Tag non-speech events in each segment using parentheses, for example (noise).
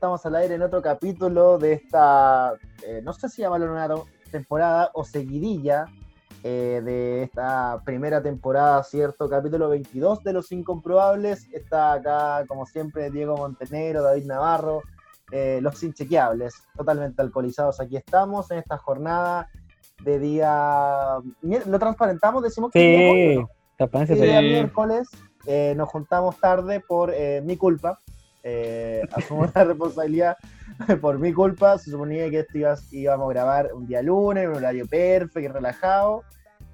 estamos al aire en otro capítulo de esta, eh, no sé si llamarlo una temporada o seguidilla eh, de esta primera temporada, ¿cierto? Capítulo 22 de Los Incomprobables. Está acá, como siempre, Diego Montenegro, David Navarro, eh, los inchequeables, totalmente alcoholizados. Aquí estamos en esta jornada de día. ¿Lo transparentamos? Decimos que sí, día miércoles. nos juntamos tarde por mi culpa eh, asumo la (laughs) responsabilidad por mi culpa. Se suponía que esto íbamos a grabar un día lunes, un horario perfecto, relajado.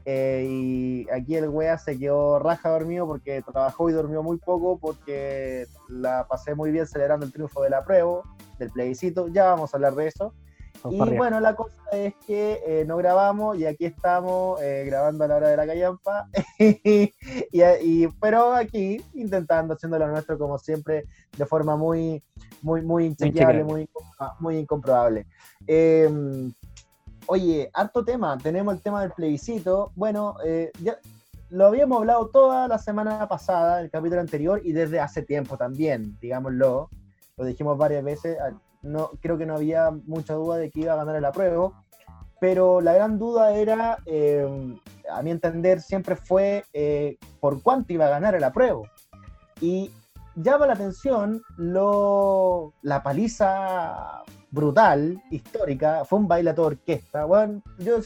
Eh, y aquí el wea se quedó raja dormido porque trabajó y durmió muy poco porque la pasé muy bien celebrando el triunfo de la prueba, del plebiscito. Ya vamos a hablar de eso. Y bueno, la cosa es que eh, no grabamos y aquí estamos eh, grabando a la hora de la callampa. (laughs) y, pero aquí intentando haciendo lo nuestro como siempre de forma muy, muy, muy inchequeable, muy, muy incomprobable. Em, oye, harto tema. Tenemos el tema del plebiscito. Bueno, eh, ya lo habíamos hablado toda la semana pasada, el capítulo anterior, y desde hace tiempo también, digámoslo. Lo dijimos varias veces no, creo que no había mucha duda de que iba a ganar el apruebo, pero la gran duda era, eh, a mi entender, siempre fue eh, por cuánto iba a ganar el apruebo. Y llama la atención lo, la paliza brutal, histórica, fue un baile a orquesta. Bueno, yo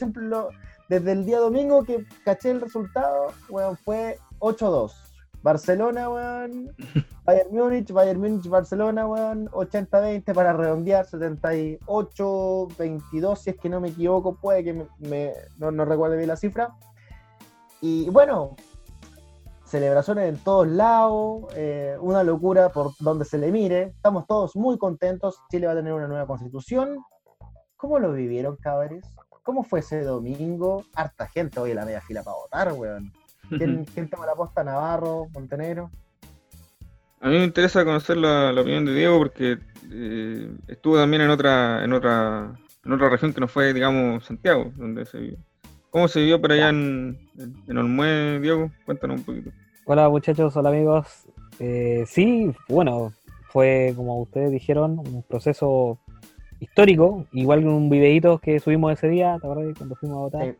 desde el día domingo que caché el resultado, bueno, fue 8-2. Barcelona, weón. (laughs) Bayern Múnich, Bayern Múnich, Barcelona, weón. 80-20 para redondear, 78-22, si es que no me equivoco, puede que me, no, no recuerde bien la cifra. Y bueno, celebraciones en todos lados, eh, una locura por donde se le mire. Estamos todos muy contentos. Chile va a tener una nueva constitución. ¿Cómo lo vivieron, cabres? ¿Cómo fue ese domingo? Harta gente hoy en la media fila para votar, weón. ¿Quién, toma la posta? ¿Navarro? ¿Montenegro? A mí me interesa conocer la, opinión de Diego porque eh, estuvo también en otra, en otra, en otra región que no fue, digamos, Santiago, donde se vivió. ¿Cómo se vivió por allá en, en Olmué, Diego? Cuéntanos un poquito. Hola muchachos, hola amigos. Eh, sí, bueno, fue como ustedes dijeron, un proceso histórico, igual que un videíto que subimos ese día, ¿te acuerdas? Cuando fuimos a votar.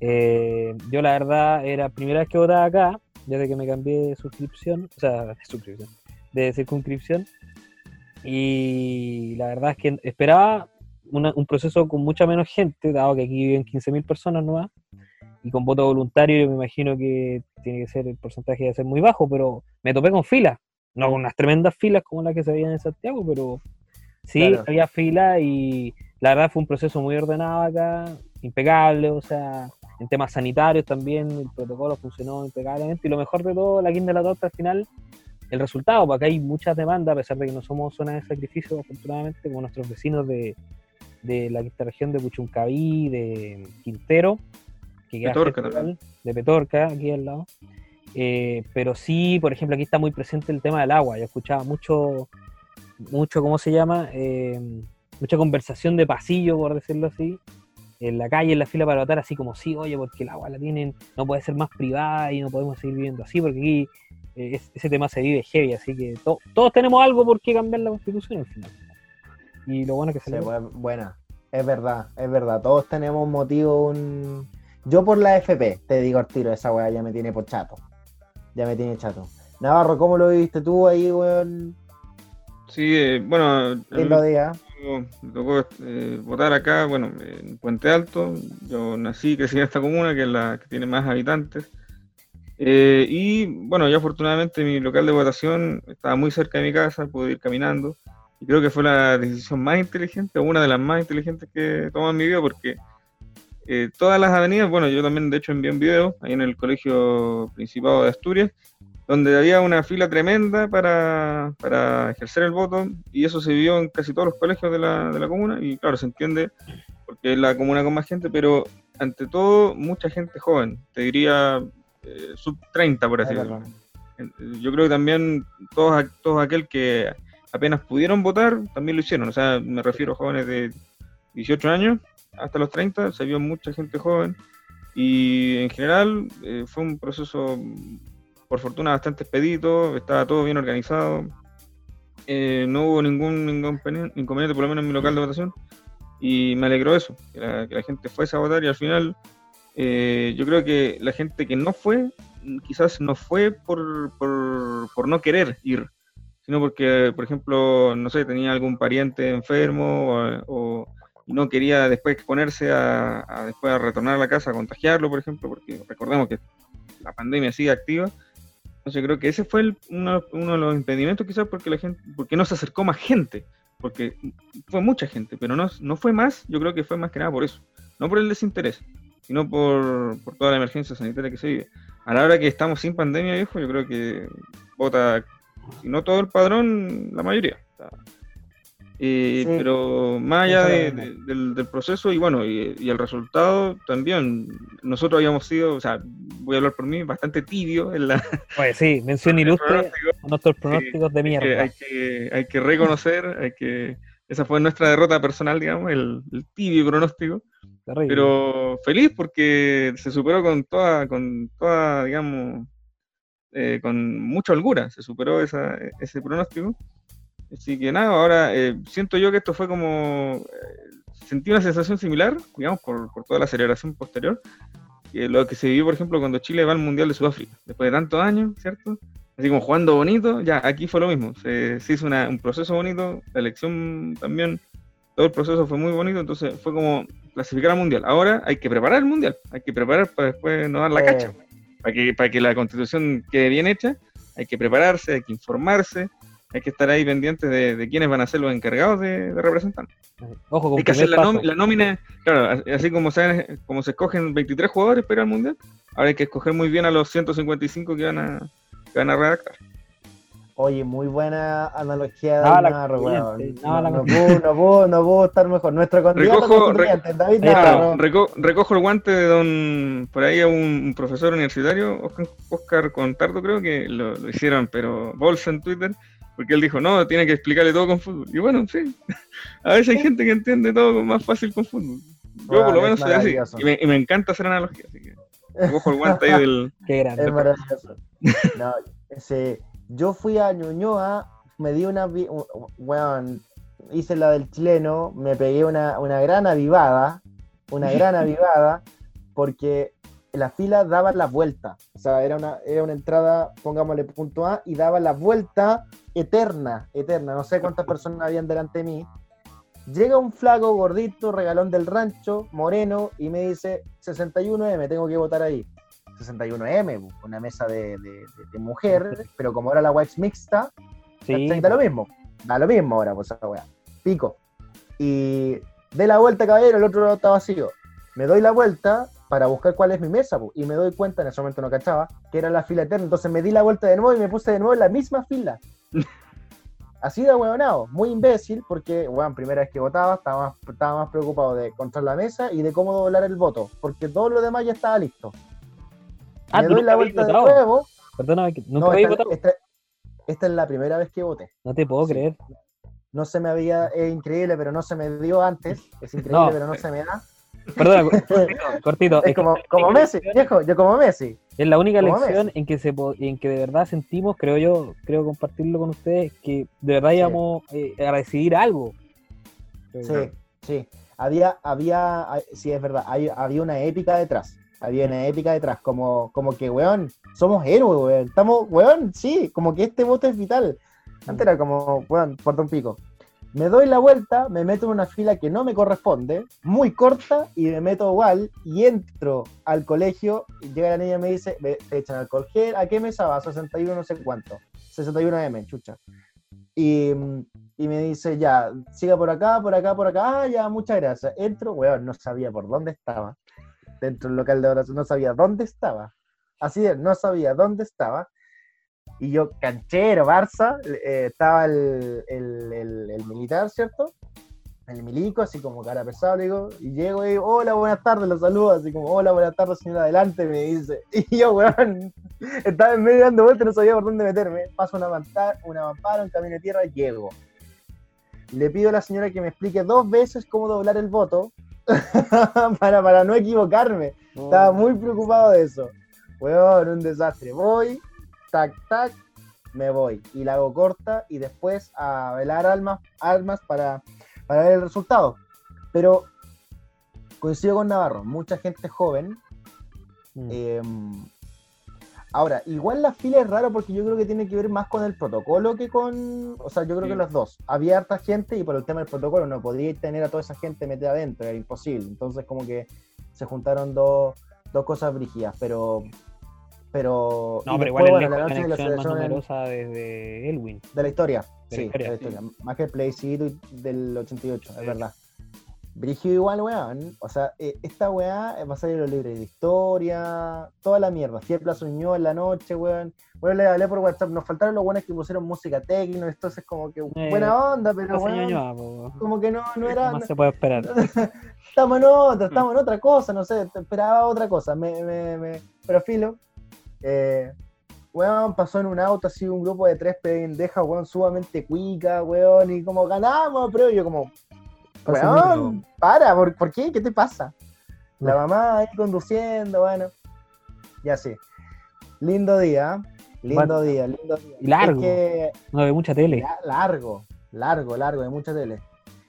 Eh, yo la verdad era primera vez que votaba acá, desde que me cambié de suscripción, o sea, de suscripción, de circunscripción. Y la verdad es que esperaba un proceso con mucha menos gente, dado que aquí viven 15.000 personas nuevas, y con voto voluntario yo me imagino que tiene que ser el porcentaje de ser muy bajo, pero me topé con filas, no con unas tremendas filas como las que se veían en Santiago, pero sí, había filas y la verdad fue un proceso muy ordenado acá, impecable, o sea, en temas sanitarios también el protocolo funcionó impecablemente y lo mejor de todo, la quinta de la torta al final, el resultado, porque hay muchas demandas, a pesar de que no somos zona de sacrificio, afortunadamente, como nuestros vecinos de, la quinta región de Puchuncaví, de Quintero, que Petorca de Petorca, aquí al lado. Eh, pero sí, por ejemplo, aquí está muy presente el tema del agua. Yo escuchaba mucho, mucho, ¿cómo se llama? Eh, mucha conversación de pasillo, por decirlo así, en la calle, en la fila para votar, así como, sí, oye, porque el agua la tienen, no puede ser más privada y no podemos seguir viviendo así, porque aquí eh, ese tema se vive heavy, así que todos tenemos algo por qué cambiar la constitución al final. Y lo bueno es que se le... Buena, es verdad, es verdad, todos tenemos un motivo, un... Yo por la FP, te digo al tiro, esa weá ya me tiene por chato, ya me tiene chato. Navarro, ¿cómo lo viste tú ahí, weón? Sí, eh, bueno... lo diga me tocó eh, votar acá, bueno, en Puente Alto. Yo nací y crecí en esta comuna, que es la que tiene más habitantes. Eh, y bueno, ya afortunadamente mi local de votación estaba muy cerca de mi casa, pude ir caminando. Y creo que fue la decisión más inteligente, o una de las más inteligentes que he tomado en mi vida, porque eh, todas las avenidas, bueno, yo también de hecho envié un video ahí en el Colegio Principado de Asturias, donde había una fila tremenda para, para, ejercer el voto y eso se vio en casi todos los colegios de la, de la comuna y claro, se entiende porque es la comuna con más gente, pero ante todo mucha gente joven, te diría eh, sub 30 por así decirlo. Yo creo que también todos, todos aquel que apenas pudieron votar también lo hicieron, o sea, me refiero a jóvenes de 18 años hasta los 30, se vio mucha gente joven y en general eh, fue un proceso por fortuna bastante expedito, estaba todo bien organizado. eh, no hubo ningún, inconveniente, por lo menos en mi local de votación, y me alegró eso, que la, gente fuese a votar y al final eh, yo creo que la gente que no fue, quizás no fue por, por, no querer ir, sino porque, por ejemplo, no sé, tenía algún pariente enfermo o, no quería después exponerse a, a, después a retornar a la casa a contagiarlo, por ejemplo, porque recordemos que la pandemia sigue activa entonces creo que ese fue uno, de los impedimentos quizás porque la gente, porque no se acercó más gente, porque fue mucha gente, pero no, no fue más, yo creo que fue más que nada por eso, no por el desinterés, sino por, toda la emergencia sanitaria que se vive. A la hora que estamos sin pandemia, viejo, yo creo que vota, si no todo el padrón, la mayoría. Eh, pero más allá del, proceso y bueno, y, el resultado también, nosotros habíamos sido, o sea, voy a hablar por mí, bastante tibio en la... (laughs) Pues sí, mención ilustre nuestros pronósticos de mierda. Hay que, hay que reconocer, hay que... Esa fue nuestra derrota personal, digamos, el, tibio pronóstico. Pero feliz porque se superó con toda, con toda digamos, eh, con mucha holgura, se superó esa, ese pronóstico. Así que nada, ahora eh, siento yo que esto fue como. Eh, sentí una sensación similar, digamos, por, por, toda la celebración posterior, que lo que se vivió, por ejemplo, cuando Chile va al Mundial de Sudáfrica, después de tantos años, ¿cierto? Así como jugando bonito, ya aquí fue lo mismo. Se, hizo un proceso bonito, la elección también, todo el proceso fue muy bonito, entonces fue como clasificar al Mundial. Ahora hay que preparar el Mundial, hay que preparar para después no dar la cacha. Para que, para que la constitución quede bien hecha, hay que prepararse, hay que informarse, hay que estar ahí pendientes de, de quiénes van a ser los encargados de, representar. Ojo, hay que hacer la, nómina, claro, así como se, como se escogen 23 jugadores para el Mundial, ahora hay que escoger muy bien a los 155 que van a, que van a redactar. Oye, muy buena analogía de no, la no, no, puedo, no, puedo, estar mejor. Nuestro recojo, David recojo el guante de don, por ahí a un, profesor universitario, Oscar Contardo creo que lo, lo hicieron, pero bolsa en Twitter, porque él dijo, no, tiene que explicarle todo con fútbol. Y bueno, sí, (laughs) a veces hay gente que entiende todo más fácil con fútbol. Yo por lo menos soy así. Y me, y me, encanta hacer analogía, así que cojo el guante ahí del... (laughs) Qué grande. Es maravilloso. No, ese, yo fui a Ñuñoa, me di una... Bueno, hice la del chileno, me pegué una, una gran avivada, una gran (laughs) avivada, porque la fila daba la vuelta. O sea, era una, era una entrada, pongámosle punto A, y daba la vuelta eterna, eterna. No sé cuántas personas habían delante de mí. Llega un flaco gordito, regalón del rancho, moreno, y me dice 61M, tengo que votar ahí. 61M, una mesa de, de, mujer, (laughs) pero como era la Wax mixta, sí. da lo mismo. Da lo mismo ahora, pues esa weá. Pico. Y de la vuelta, caballero, el otro lado está vacío. Me doy la vuelta, para buscar cuál es mi mesa, y me doy cuenta, en ese momento no cachaba, que era la fila eterna, entonces me di la vuelta de nuevo y me puse de nuevo en la misma fila. (laughs) Así de huevonado, muy imbécil, porque, bueno, primera vez que votaba, estaba más, estaba más preocupado de encontrar la mesa y de cómo doblar el voto, porque todo lo demás ya estaba listo. Ah, me doy la vuelta de nuevo. Perdona, nunca esta, votado. Esta, esta, es la primera vez que voté. No te puedo creer. No se me había, es increíble, pero no se me dio antes. Es (laughs) increíble, pero no se me da. Perdón, (laughs) cortito. Es, como, como Messi, viejo, yo como Messi. Es la única lección en que se en que de verdad sentimos, creo yo, creo compartirlo con ustedes, que de verdad íbamos eh, a decidir algo. Sí, sí. Había, había, sí es verdad, había una épica detrás. Había una épica detrás, como, como que, weón, somos héroes, weón. Estamos, weón, sí, como que este voto es vital. Antes era como, weón, por un pico. Me doy la vuelta, me meto en una fila que no me corresponde, muy corta, y me meto igual, y entro al colegio, y llega la niña y me dice, me echan alcohol gel, ¿a qué mesa va? 61 no sé cuánto, 61M, chucha. Y, y, me dice, ya, siga por acá, por acá, por acá, ah, ya, muchas gracias. Entro, weón, no sabía por dónde estaba, dentro del local de oración, no sabía dónde estaba. Así es, no sabía dónde estaba y yo, canchero, Barça, eh, estaba el, el, el, militar, ¿cierto? El milico, así como cara pesada, digo, y llego y digo, hola, buenas tardes, lo saludo, así como, hola, buenas tardes, señor, adelante, me dice. (laughs) Y yo, weón, estaba en medio dando vueltas, no sabía por dónde meterme. Paso una mampara, una mampara, un camino de tierra, llego. Le pido a la señora que me explique dos veces cómo doblar el voto (laughs) para, para no equivocarme. Estaba muy preocupado de eso. Weón, un desastre. Voy, tac, tac, me voy. Y la hago corta y después a velar almas, almas para, para ver el resultado. Pero coincido con Navarro, mucha gente joven. Mm. em, ahora, igual la fila es raro porque yo creo que tiene que ver más con el protocolo que con. O sea, yo creo Sí. que los dos. Había harta gente y por el tema del protocolo no podía tener a toda esa gente metida adentro, era imposible. Entonces, como que se juntaron dos, dos cosas brígidas, pero. Pero. No, pero igual es bueno, la la la conexión más numerosa desde Elwin. de la historia. De la sí, historia, de la sí. historia. Más que el plebiscito del 88, Sí. es verdad. Brígido igual, weón. O sea, eh, esta weá va a salir los libros de historia, toda la mierda. Plaza Uñó en la noche, weón. Bueno, le hablé por WhatsApp. Nos faltaron los buenos que pusieron música tecno. Entonces, como que Eh, buena onda, pero weón, po. como que no, no ¿Qué era. más se puede esperar? (laughs) Estamos en otra, estamos en otra cosa, no sé, esperaba otra cosa. Me, me, me- Pero filo. Eh, weón, pasó en un auto así un grupo de tres pendejas, weón, sumamente cuica, weón, y como ganamos, pero yo como, weón, para, ¿por, por qué? ¿Qué te pasa? La mamá ahí conduciendo, bueno. Ya sí. Lindo día, lindo Bueno. día, lindo día. Largo. Es que No, de mucha tele. la- largo, largo, largo, de mucha tele.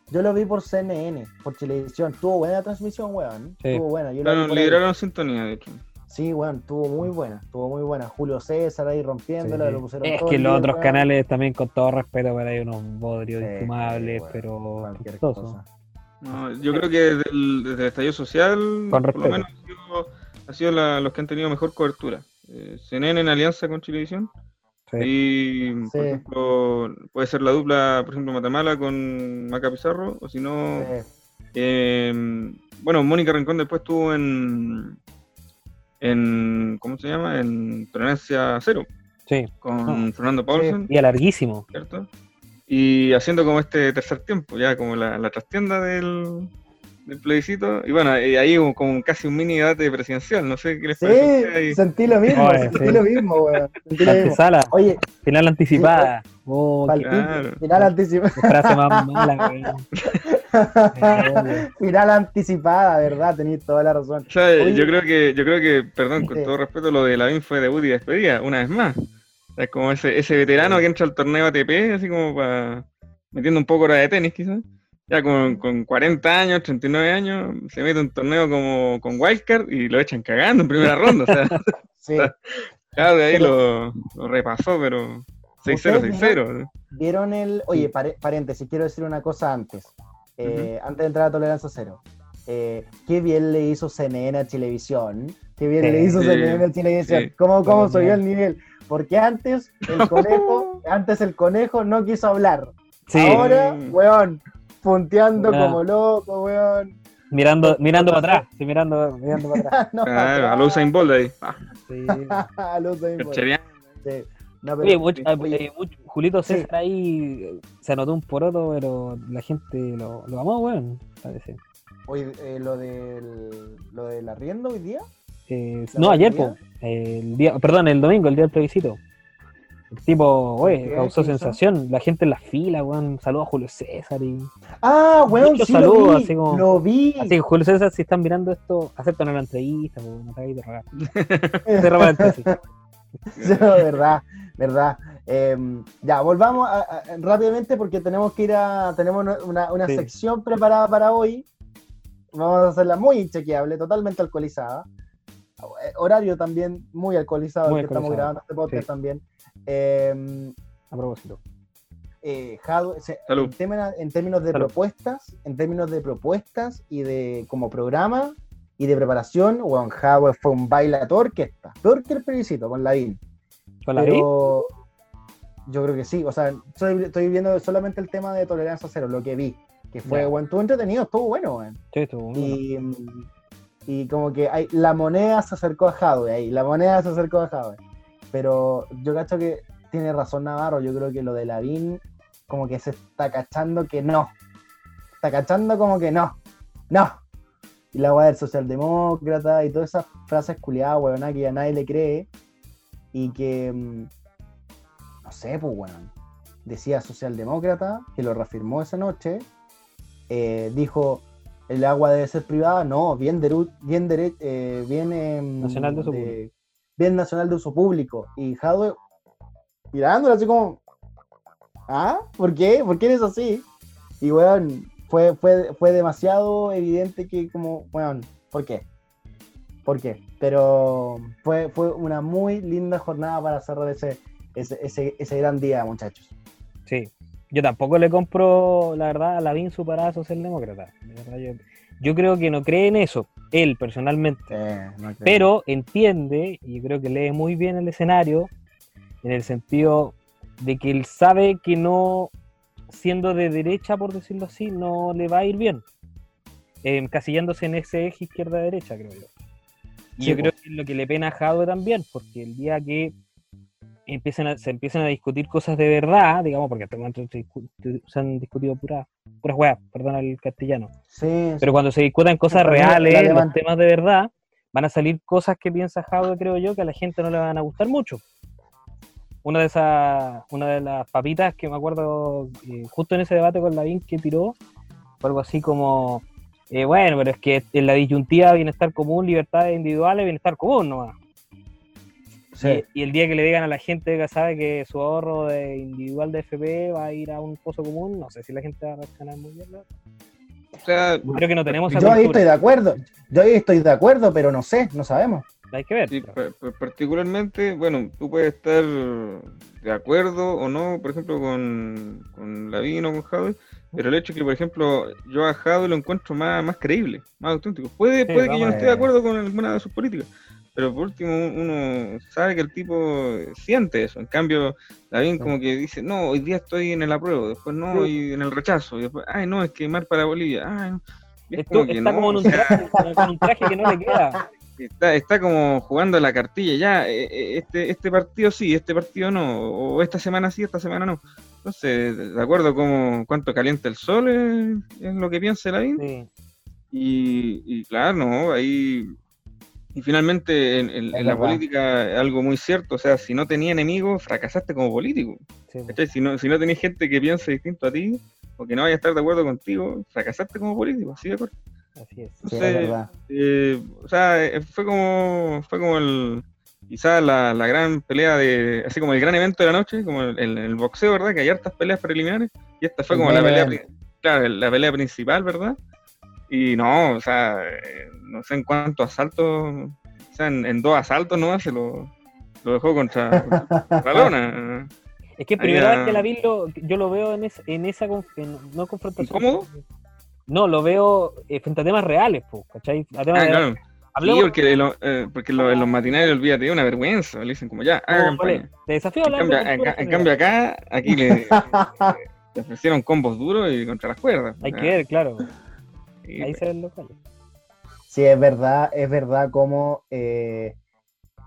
Yo lo vi por CNN, por televisión. Tuvo buena la transmisión, weón. Sí. Tuvo buena. Yo lo Bueno, vi por ahí. lideraron sintonía, de hecho. Sí, weón, tuvo muy buena. Tuvo muy buena. Julio César ahí rompiéndola, Sí. lo pusieron Es todo que los otros canales también, con todo respeto, pero hay unos bodrios Sí, infumables, pero cualquier chistosos. cosa. No, yo creo que desde el, desde el estallido social, por respeto. lo menos ha sido, ha sido la- los que han tenido mejor cobertura. Eh, CNN en alianza con Chilevisión. Sí. Y, por Sí. ejemplo, puede ser la dupla, por ejemplo, Matamala con Maca Pizarro, o si no, Sí. eh, bueno, Mónica Rincón después estuvo en, en, ¿cómo se llama? En Tolerancia Cero, Sí. con Ah. Fernando Paulsen, Día larguísimo. ¿cierto? Y haciendo como este tercer tiempo, ya como la, la trastienda del, del plebiscito. Y bueno, y ahí hubo como casi un mini debate presidencial, no sé qué les parece. a ustedes ahí. Sí, sentí lo mismo, Oye, sentí sí. lo mismo, weón. Sentí La lo mismo. antesala, Oye, final anticipada. Oh, qué palpito, claro. final anticipado. frase más mala, weón. (laughs) (laughs) (laughs) final anticipada, ¿verdad? Tenéis toda la razón. O sea, Oye. yo creo que, yo creo que, perdón, con Sí. todo respeto, lo de Lavín fue debut y despedida, una vez más. O sea, es como ese, ese veterano que entra al torneo ATP, así como para metiendo un poco hora de tenis, quizás. Ya con, con 40 años, 39 años, se mete un torneo como con Wildcard y lo echan cagando en primera ronda. O sea, (laughs) Sí. claro, de ahí Pero- lo, lo repasó, pero 6-0, ¿Ustedes 6-0. ¿Vieron el. Oye, pare- paréntesis, quiero decir una cosa antes. Eh, Antes de entrar a Tolerancia Cero. Eh, qué bien le hizo CNN a Televisión. Qué bien Sí. le hizo Sí, CNN a Televisión. sí. ¿Cómo, cómo subió bien. el nivel? Porque antes el (laughs) conejo, antes el conejo no quiso hablar. Sí, Ahora, weón, punteando como loco, weón. mirando, mirando para atrás. Sí, mirando, mirando para (laughs) atrás. no, a Usain Bolt ahí. Ah, Sí. (laughs) a los Usain Bolt. Sí. No, pero- Oye, mucho- oye, mucho- Julito Sí. César ahí eh, se anotó un poroto, pero la gente lo, lo amó, weón. Parece. oye, eh, lo del lo del arriendo hoy día. Eh, ¿La no, ayer, po. el día, perdón, el domingo, el día del plebiscito. El tipo, oye, causó sensación. La gente en la fila, weón. Saludos a Julio César y. Ah, weón, Muchos sí saludos, lo vi. así como- Lo vi. Así que Julio César, si están mirando esto, aceptan una entrevista, po, no te hagáis de rogar. Cierra paréntesis. Sí, verdad, (laughs) (laughs) verdad. Eh, ya, volvamos a- a- rápidamente porque tenemos que ir a. Tenemos una, una Sí. sección preparada para hoy. Vamos a hacerla muy inchequeable, totalmente alcoholizada. Eh, Horario también muy alcoholizado, Muy el que estamos grabando este podcast sí. también. Eh, A propósito. eh, se- Salud. en, términos- en términos de Salud. propuestas, en términos de propuestas y de como programa y de preparación, bueno, Hardware fue un baile orquesta, peor que el plebiscito con la VIN. ¿Con la vi? Pero yo creo que sí, o sea, estoy, estoy viendo solamente el tema de tolerancia cero, lo que vi, que fue, Ya. bueno, estuvo entretenido, estuvo bueno, weón. Sí, estuvo bueno. Y, y como que hay, la moneda se acercó a Hadwe ahí, la moneda se acercó a Hadwe. Pero yo cacho que tiene razón Navarro, yo creo que lo de Lavín como que se está cachando que no. Está cachando como que no. No. Y la weá del socialdemócrata y todas esas frases culiadas, weón, que ya nadie le cree. Y que, mm, no sé, pues, weón. Decía socialdemócrata, que lo reafirmó esa noche. eh, dijo, el agua debe ser privada, no, bien, bien, eh, bien, em, Nacional de uso bien nacional de uso público. Y Jadwe mirándola así como, ¿ah? ¿Por qué? ¿Por qué eres así? Y weón, fue, fue, fue demasiado evidente que como, weón, ¿por qué? ¿Por qué? Pero fue, fue una muy linda jornada para cerrar ese, ese, ese, ese gran día, muchachos. Sí, yo tampoco le compro, la verdad, a Lavín su parada socialdemócrata. De verdad, yo, yo creo que no cree en eso, él personalmente. Eh, no pero entiende, y creo que lee muy bien el escenario, en el sentido de que él sabe que no, siendo de derecha, por decirlo así, no le va a ir bien. Encasillándose en ese eje izquierda-derecha, creo yo. Y Sí, yo creo que es lo que le pena a Jadwe también, porque el día que a- se empiezan a discutir cosas de verdad, digamos, porque hasta el momento se, han discutido puras puras weas, perdona el castellano, Sí, pero cuando se discutan cosas reales, los temas de verdad, van a salir cosas que piensa Jadwe, creo yo, que a la gente no le van a gustar mucho. Una de esas, una de las papitas que me acuerdo eh, justo en ese debate con Lavín que tiró, fue algo así como, eh, bueno, pero es que en la disyuntiva bienestar común, libertades individuales, bienestar común nomás. sí. Y, y el día que le digan a la gente que sabe que su ahorro de individual de FP va a ir a un pozo común, no sé si la gente va a reaccionar muy bien. ¿no? O sea, Creo que no tenemos Yo ahí estoy de acuerdo. Yo ahí estoy de acuerdo, pero no sé, no sabemos. Hay que ver. Sí, particularmente, bueno, tú puedes estar de acuerdo o no, por ejemplo, con, con Lavín o con Jadwe, pero el hecho que, por ejemplo, yo a Jadwe lo encuentro más, más creíble, más auténtico. Puede, puede que yo no esté de ver. acuerdo con alguna de sus políticas, pero por último uno sabe que el tipo siente eso. En cambio, Lavín como que dice, no, hoy día estoy en el apruebo, después no, y en el rechazo, y después, ay, no, es que mal para Bolivia, ay, no. Y es Esto- como que está no, como en un traje, con un traje que no le queda. (laughs) Está, está como jugando la cartilla, ya, eh, eh, este, este partido sí, este partido no, o esta semana sí, esta semana no. Entonces, de de acuerdo con cuánto calienta el sol es, es lo que piensa Lavín. Sí. Y, y claro, no, ahí... Y finalmente en, en- Es en la política es algo muy cierto, o sea, si no tenía enemigos, fracasaste como político. sí. ¿cachai? Si no, si no tenés gente que piense distinto a ti, o que no vaya a estar de acuerdo contigo, fracasaste como político, ¿sí de acuerdo? así es. Sí, Entonces, es verdad. eh, o sea, eh, fue como, fue como el, quizás la, la gran pelea de, así como el gran evento de la noche, como el, el- el boxeo, ¿verdad? Que hay hartas peleas preliminares, y esta fue como la pelea, claro, la pelea principal, ¿verdad? Y no, o sea, eh, no sé en cuántos asaltos, o sea, en, en dos asaltos nomás se lo, lo dejó contra, contra la lona. Es que primera vez que la vi, lo, yo lo veo en, es- en esa en- no confrontación. ¿Incómodo? No, lo veo eh, frente a temas reales, po, ¿cachai? A temas Ah, de- claro. Hablemos- Sí, porque, lo- eh, porque lo- en los matinales, olvídate, es una vergüenza. Le dicen como ya, haga no, vale, campaña. te desafío En de cambio, en, en cambio acá, aquí le, (laughs) le ofrecieron combos duros y contra las cuerdas. Hay que ver, claro. y, Ahí pues, se ven los cuales. Sí, es verdad, es verdad como eh,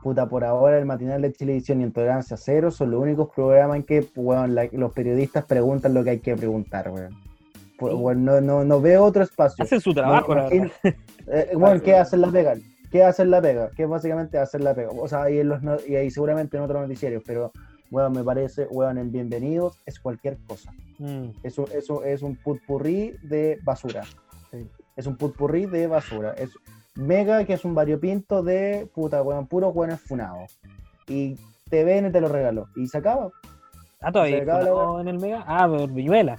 puta, por ahora el matinal de televisión y Intolerancia Cero son los únicos programas en que la- los periodistas preguntan lo que hay que preguntar, weón. Sí. weón, no, no, no veo otro espacio. Hacen su trabajo, la imagino- verdad. (laughs) Eh, bueno, ¿qué hacen la pega? ¿Qué hacen la pega? ¿Qué básicamente hacer la pega? O sea, y, en los no- y ahí seguramente en otros noticiarios, pero, weón, me parece, weón, en Bienvenidos es cualquier cosa. Mm, Es un, es un, putpurrí de basura. Sí. Es un putpurrí de basura. Es Mega, que es un variopinto de puta, weón, puros weones funados. Y TVN te lo regaló. Y se acaba. Ah, todavía Se acaba la funado en el Mega. Ah, por Viñuela.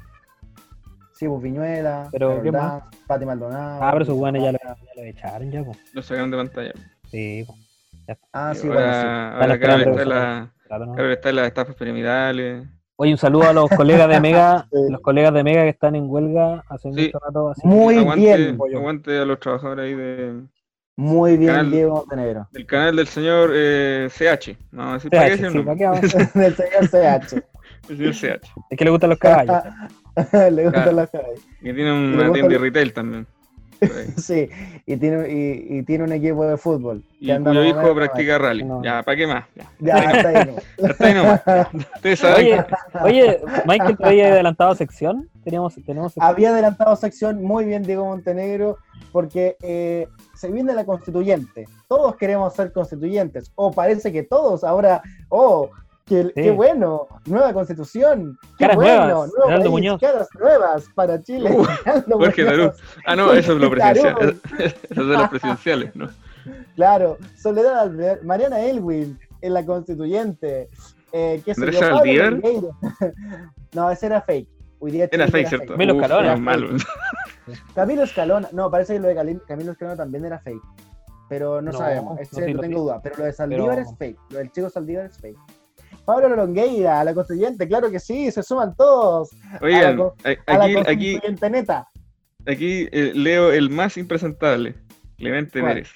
Sí, pues Viñuela, Pero, ¿qué más? Pati Maldonado. Ah, pero esos guanes ya lo, ya lo echaron ya, pues. lo sacaron de pantalla. Sí, po. Ah, sí, ahora, bueno, sí. ahora Carol está, la, ¿no? Carol está en las estafas piramidales. Oye, un saludo a los (laughs) colegas de Mega, Sí. los colegas de Mega que están en huelga hace Sí. mucho rato. Así Muy aguante, bien. Aguante a los trabajadores ahí de, Muy bien, Canal- Diego Montenegro. del canal del señor eh, CH. No, para qué sí, decir ¿para no. qué vamos? (laughs) (laughs) Del señor CH. El señor CH. Es que le gustan los caballos. (laughs) Le Claro. las caras. Y tiene una gusta tienda de retail también. (laughs) Sí, y tiene, y, y tiene un equipo de fútbol. Y cuyo hijo menos- practica rally. No. Ya, ¿para qué más? Ya, Ya, está ahí, ¿no? hasta (laughs) ahí nomás. Ustedes saben Oye, oye, Michael, ¿te había adelantado sección? Teníamos, tenemos sección. Había adelantado sección muy bien Diego Montenegro porque eh, se viene la constituyente. Todos queremos ser constituyentes. O parece que todos ahora, oh, qué, qué bueno, nueva constitución. Qué Caras bueno, nuevas, nuevo país, Muñoz. caras nuevas para Chile. Uh, (laughs) Jorge Muñoz. Tarú. Ah, no, eso es lo (laughs) presidencial. (laughs) Eso es de los presidenciales, ¿no? Claro, Soledad Alvear, Mariana Elwin en la constituyente. eh, ¿qué ¿Andrés? Longueira. no, ese era fake. Hoy día Era Chile fake, ¿cierto? Camilo Escalona. malo. Camilo Escalona, no, parece que lo de Camilo Escalona también era fake. Pero no, No, sabemos, no, sí, no tengo sí. duda. Pero lo de Saldívar Pero- es fake. Lo del chico Saldívar es fake. Pablo Longueira, a la constituyente, claro que sí, se suman todos. Oigan, A la co- a- A la aquí, aquí, neta. aquí eh, leo el más impresentable. Clemente ¿Cuál? Pérez.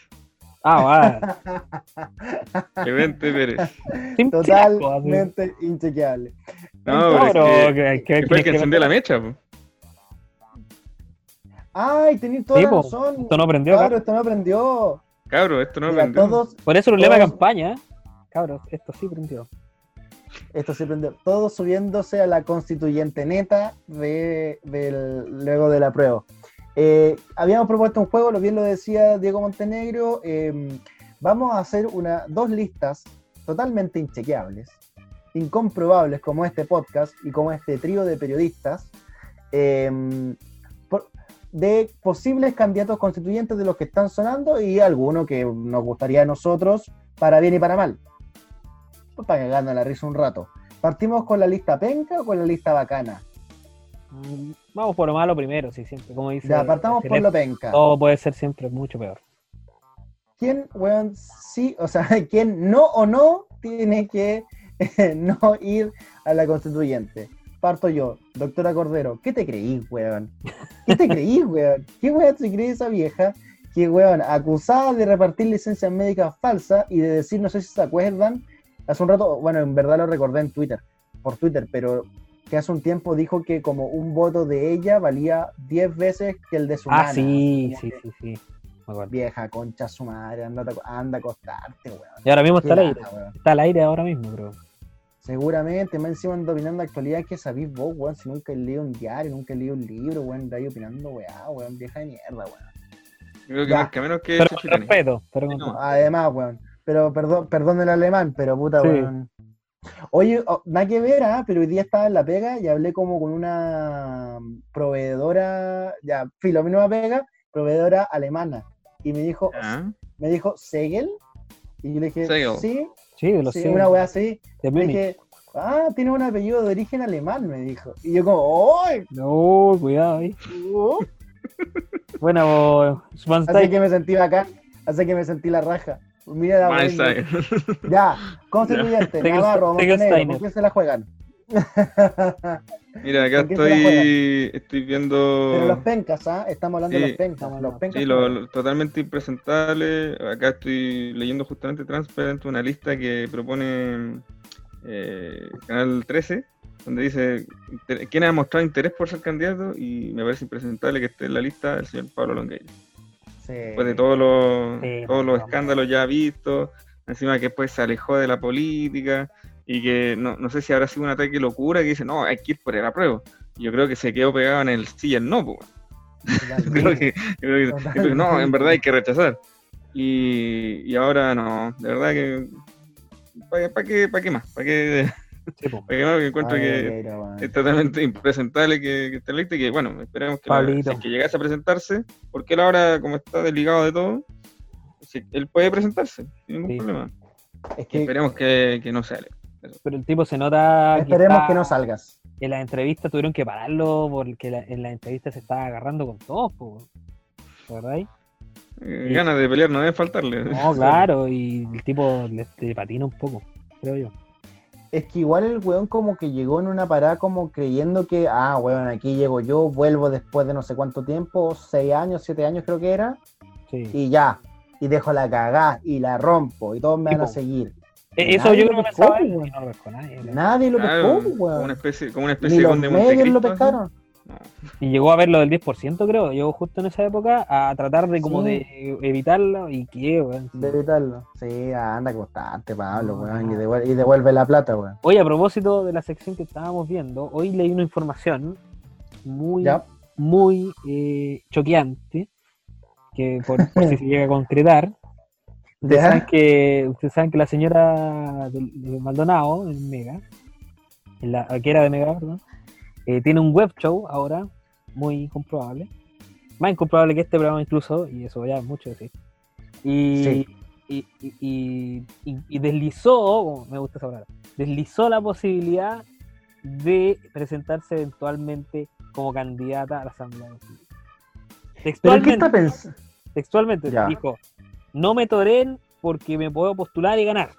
Ah, va. (laughs) Clemente Pérez. Totalmente inchequeable. No, No, pero es que- que- que- que fue el que encendió la mecha. po. Ay, tenéis toda Sí, la razón. Esto no prendió, Claro, cabrón. esto no aprendió. Cabro, esto no Mira, todos, Por eso el lema de todos- campaña, ¿eh? cabros, esto sí prendió. Esto se prendió, todos subiéndose a la constituyente neta luego de la prueba. Eh, habíamos propuesto un juego, lo bien lo decía Diego Montenegro. eh, vamos a hacer una, dos listas totalmente inchequeables, incomprobables como este podcast y como este trío de periodistas, por- de posibles candidatos constituyentes de los que están sonando y alguno que nos gustaría a nosotros para bien y para mal. Para cagarnos la risa un rato. ¿Partimos con la lista penca o con la lista bacana? Mm, Vamos por lo malo primero, sí, siempre. Como dice. Ya, partamos por lo penca. Todo puede ser siempre mucho peor. ¿Quién, weón, sí, o sea, (laughs) quién no o no tiene que no ir a la constituyente? Parto yo, doctora Cordero, ¿qué te creís, weón? ¿Qué te creís, (laughs) weón? ¿Qué weón se cree esa vieja que, weón, acusada de repartir licencias médicas falsas y de decir, no sé si se acuerdan, hace un rato, bueno, en verdad lo recordé en Twitter, por Twitter, pero que hace un tiempo dijo que como un voto de ella valía 10 veces que el de su Ah, nana. sí, sí, sí, sí. Vieja concha su madre, anda, a- anda a acostarte, weón. Y ahora mismo está al aire. weón. Está al aire ahora mismo, bro. Seguramente, más encima ando opinando actualidad que sabís vos, weón, si nunca he leído un diario, nunca he leído un libro, weón, ando ahí opinando, weá, weón, vieja de mierda, weón. Yo creo que Ya. más que menos que Pero respeto. Pero no. Además, weón, pero perdón, perdón el alemán, pero puta, Sí. weón. Oye, oh, nada que ver, ah, pero hoy día estaba en la pega y hablé como con una proveedora, ya, filo, a mí no me pega, proveedora alemana. Y me dijo, Ah, me dijo, ¿Segel? Y yo le dije, Segel. sí, Sí, de los sí, sí, una weá así. de Le dije, ah, tiene un apellido de origen alemán, me dijo. Y yo como, ¡ay! No, cuidado ahí. Uh, Bueno, Así que me sentí bacán, así que me sentí la raja. Mira la. (laughs) Ya, constituyente, Navarro, Montenegro. ¿por qué se la juegan? Mira, acá ¿Con quién se la estoy, estoy viendo. Pero los pencas, ¿ah? Estamos hablando de los pencas. Los pencas Sí, lo, lo- totalmente impresentable. Acá estoy leyendo justamente Transparent, una lista que propone eh, Canal 13, donde dice quién ha mostrado interés por ser candidato y me parece impresentable que esté en la lista el señor Pablo Longueira. Sí. Después de todos los, Sí, todos los escándalos ya vistos, encima que después se alejó de la política y que no, no sé si habrá sido un ataque de locura que dice, no, hay que ir por el apruebo. Yo creo que se quedó pegado en el sí y el no, pues. (laughs) Yo creo que, yo creo no, en verdad hay que rechazar. Y, y ahora no, de verdad que. ¿Para qué, pa' qué más? ¿Para qué, Sí? Que encuentro Ay, que es totalmente impresentable que, que esté lista y que, bueno, esperemos que, la- si es que llegase a presentarse, porque él ahora, como está desligado de todo, si- él puede presentarse sin ningún Sí. problema. Es Y que esperemos que, que no sale. Pero el tipo se nota. esperemos está- que no salgas. En las entrevistas tuvieron que pararlo porque la- en las entrevistas se estaba agarrando con todos, po. ¿verdad? Eh. Ganas de pelear no deben faltarle. No, claro, (laughs) y el tipo le, le patina un poco, creo yo. Es que igual el weón como que llegó en una parada como creyendo que, ah, weón, aquí llego yo, vuelvo después de no sé cuánto tiempo, seis años, siete años creo que era, Sí. y ya, y dejo la cagá, y la rompo, y todos me van a seguir. Eh, Eso yo lo creo que weón. no lo pescó nadie. lo pescó, como una weón. especie, como una Ni especie de los medios lo pescaron. Y llegó a ver lo del 10%, creo. Llegó justo en esa época a tratar de como Sí. de evitarlo y que, weón. De evitarlo. Sí, anda a acostarte, Pablo, weón, y devuelve, y devuelve la plata, weón. Oye, a propósito de la sección que estábamos viendo, hoy leí una información muy, Ya, muy eh, choqueante, que por, por si se llega a concretar. (laughs) Ustedes saben, que, ustedes saben que la señora de, de Maldonado, en Mega, en la, que era de Mega, perdón, eh, tiene un web show ahora, muy incomprobable. Más incomprobable que este programa incluso, y eso ya es mucho decir. Y, Sí. y, y, y- deslizó, como me gusta esa palabra, deslizó la posibilidad de presentarse eventualmente como candidata a la Asamblea Nacional. Textualmente, textualmente dijo, no me toren porque me puedo postular y ganar.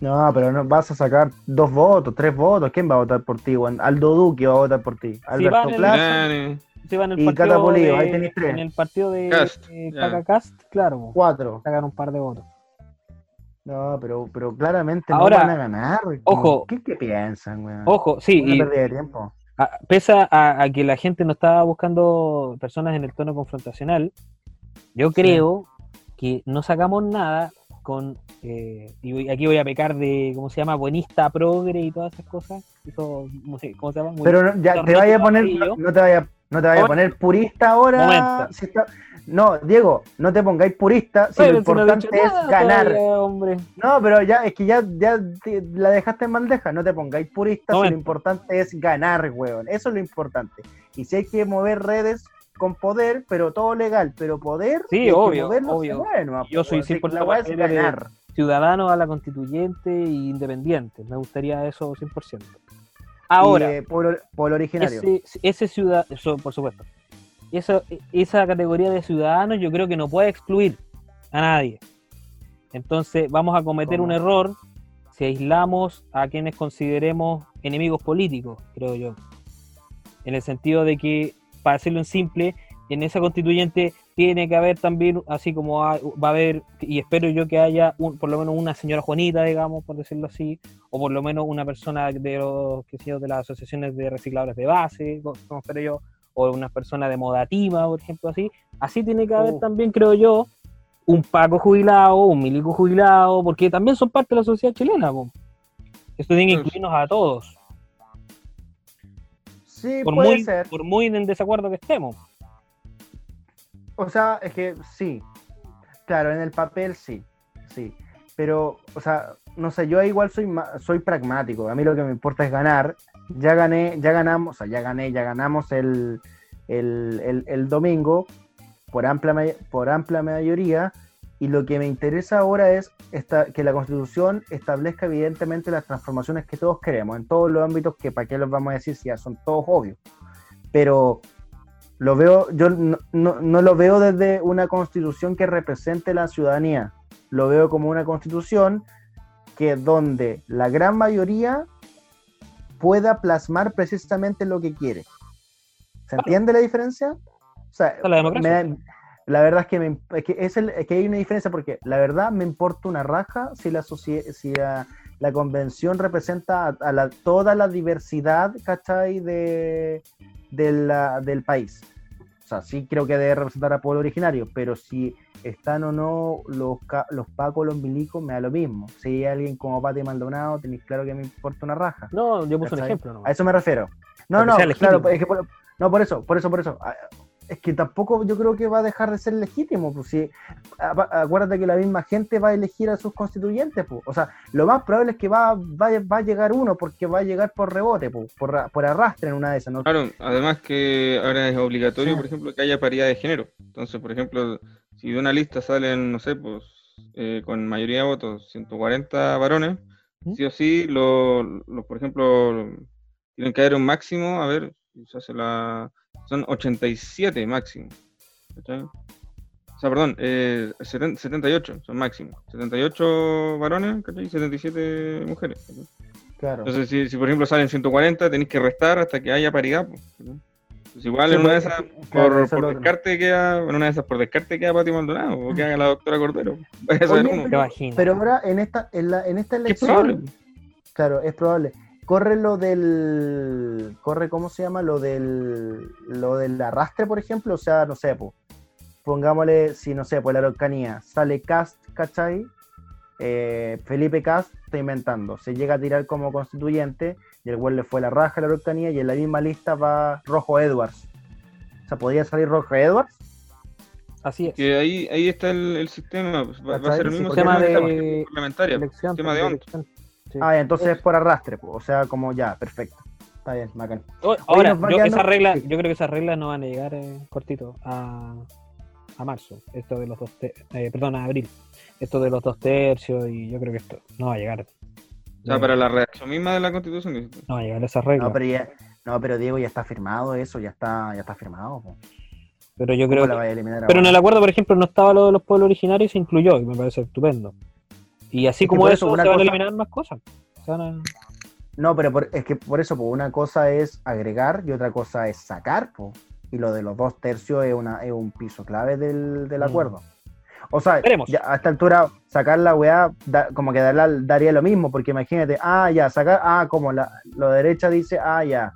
No, pero no vas a sacar dos votos, tres votos. ¿Quién va a votar por ti? Aldo Duque va a votar por ti. Alberto Plaza. en el y partido de, ahí tenéis tres. En el partido de Cast, Cast claro. Cuatro. Sacan un par de votos. No, pero, pero claramente Ahora, no van a ganar. Ojo. ¿Qué, qué piensan, güey? Ojo, sí. y, de tiempo. pese a, que la gente no estaba buscando personas en el tono confrontacional, yo creo que no sacamos nada con, eh, y aquí voy a pecar de, ¿cómo se llama? Buenista, progre y todas esas cosas. Eso, no sé, ¿cómo se llama? Pero ya te vaya a poner, no, te vaya, no te vaya a poner purista ahora. no, Diego, no te pongáis purista si lo importante es ganar. No, pero ya, es que ya, ya la dejaste en bandeja. No te pongáis purista si lo importante es ganar, weón. Eso es lo importante. Y si hay que mover redes, con poder, pero todo legal, pero poder. Sí, obvio, obvio. Yo soy 100% ciudadano a la constituyente e independiente. Me gustaría eso 100%. Ahora, eh, por, originario. Ese, ciudad, por supuesto. Esa, esa categoría de ciudadanos yo creo que no puede excluir a nadie. Entonces vamos a cometer un error si aislamos a quienes consideremos enemigos políticos, creo yo. En el sentido de que para decirlo en simple, en esa constituyente tiene que haber también, así como va a haber, y espero yo que haya por lo menos una señora Juanita, digamos, por decirlo así, o por lo menos una persona de los que de las asociaciones de recicladores de base, como espero yo, o una persona de modativa, por ejemplo, así. Así tiene que haber oh. también, creo yo, un Paco jubilado, un milico jubilado, porque también son parte de la sociedad chilena. Esto tiene que incluirnos a todos. Sí, por puede muy, ser. Por muy en desacuerdo que estemos. O sea, es que sí. Claro, en el papel sí. Sí. Pero, o sea, no sé, yo igual soy, soy pragmático. A mí lo que me importa es ganar. Ya gané, ya ganamos, o sea, ya gané, ya ganamos el, el, el domingo por amplia, por amplia mayoría y lo que me interesa ahora es esta, que la Constitución establezca evidentemente las transformaciones que todos queremos, en todos los ámbitos que para qué los vamos a decir si ya son todos obvios. Pero lo veo, yo no, no, lo veo desde una constitución que represente la ciudadanía, lo veo como una constitución que donde la gran mayoría pueda plasmar precisamente lo que quiere. ¿Se entiende la diferencia? O sea, la verdad es que, me, es que, es el, que hay una diferencia porque la verdad me importa una raja si la, si la, convención representa a, la, toda la diversidad, ¿cachai? De, del país. O sea, sí creo que debe representar a pueblo originario, pero si están o no los, los pacos, los milicos, me da lo mismo. Si hay alguien como Pati Maldonado, tenéis claro que me importa una raja. No, yo puse un ejemplo. ¿no? A eso me refiero. No, no, claro, es que no, por eso, por eso, por eso es que tampoco yo creo que va a dejar de ser legítimo, pues si acuérdate que la misma gente va a elegir a sus constituyentes, pues. o sea, lo más probable es que va, va, a llegar uno porque va a llegar por rebote, pues, por, por arrastre en una de esas. ¿no? Claro, además que ahora es obligatorio, por ejemplo, que haya paridad de género. Entonces, por ejemplo, si de una lista salen, no sé, pues eh, con mayoría de votos 140 varones, ¿Mm? sí o sí, los, por ejemplo, tienen que haber un máximo, a ver, se hace la son 87 máximo. O sea, perdón, eh, 78 son máximo. 78 varones, ¿cachai? 77 mujeres. Claro. Entonces, si, si, por ejemplo salen 140, tenéis que restar hasta que haya paridad. Pues, pues igual en una de esas, por, por descarte queda, en una de esas por descarte queda Pati Maldonado, o que haga la doctora Cordero. (laughs) Pero, ahora en esta, en la, en esta elección. Es probable. Claro, es probable corre lo del corre cómo se llama lo del lo del arrastre por ejemplo o sea no sé pues pongámosle si no sé pues la Araucanía sale Cast ¿cachai? Eh, Felipe Cast está inventando se llega a tirar como constituyente y el güey le fue la raja a la Araucanía y en la misma lista va Rojo Edwards. O sea podría salir Rojo Edwards Así es. Que ahí, ahí está el, sistema, va, a ser el mismo sistema de parlamentaria, sistema de Ah, entonces es por arrastre, o sea, como ya, perfecto. Está bien, bacán. Ahora, yo, esa regla, yo creo que esas reglas no van a llegar eh, cortito a, a marzo, esto de los dos, eh, perdón, a abril, esto de los dos tercios y yo creo que esto no va a llegar. O sea, para la redacción misma de la constitución. No, llegar a esa regla. No, pero, ya, no, pero Diego ya está firmado eso, ya está, ya está firmado. po. Pero yo ¿Cómo creo la que... vaya a eliminar Pero en el acuerdo, por ejemplo, no estaba lo de los pueblos originarios y se incluyó, y me parece estupendo. Y así como eso, eso una se van a cosa- eliminar más cosas. Se van a- No, pero por- es que por eso, pues, una cosa es agregar y otra cosa es sacar, po. y lo de los dos tercios es, una, es un piso clave del, del Mm. acuerdo. O sea, ya a esta altura, sacar la weá, da- como que darla- daría lo mismo, porque imagínate, ah, ya, sacar, ah, como la, lo de derecha dice, ah, ya,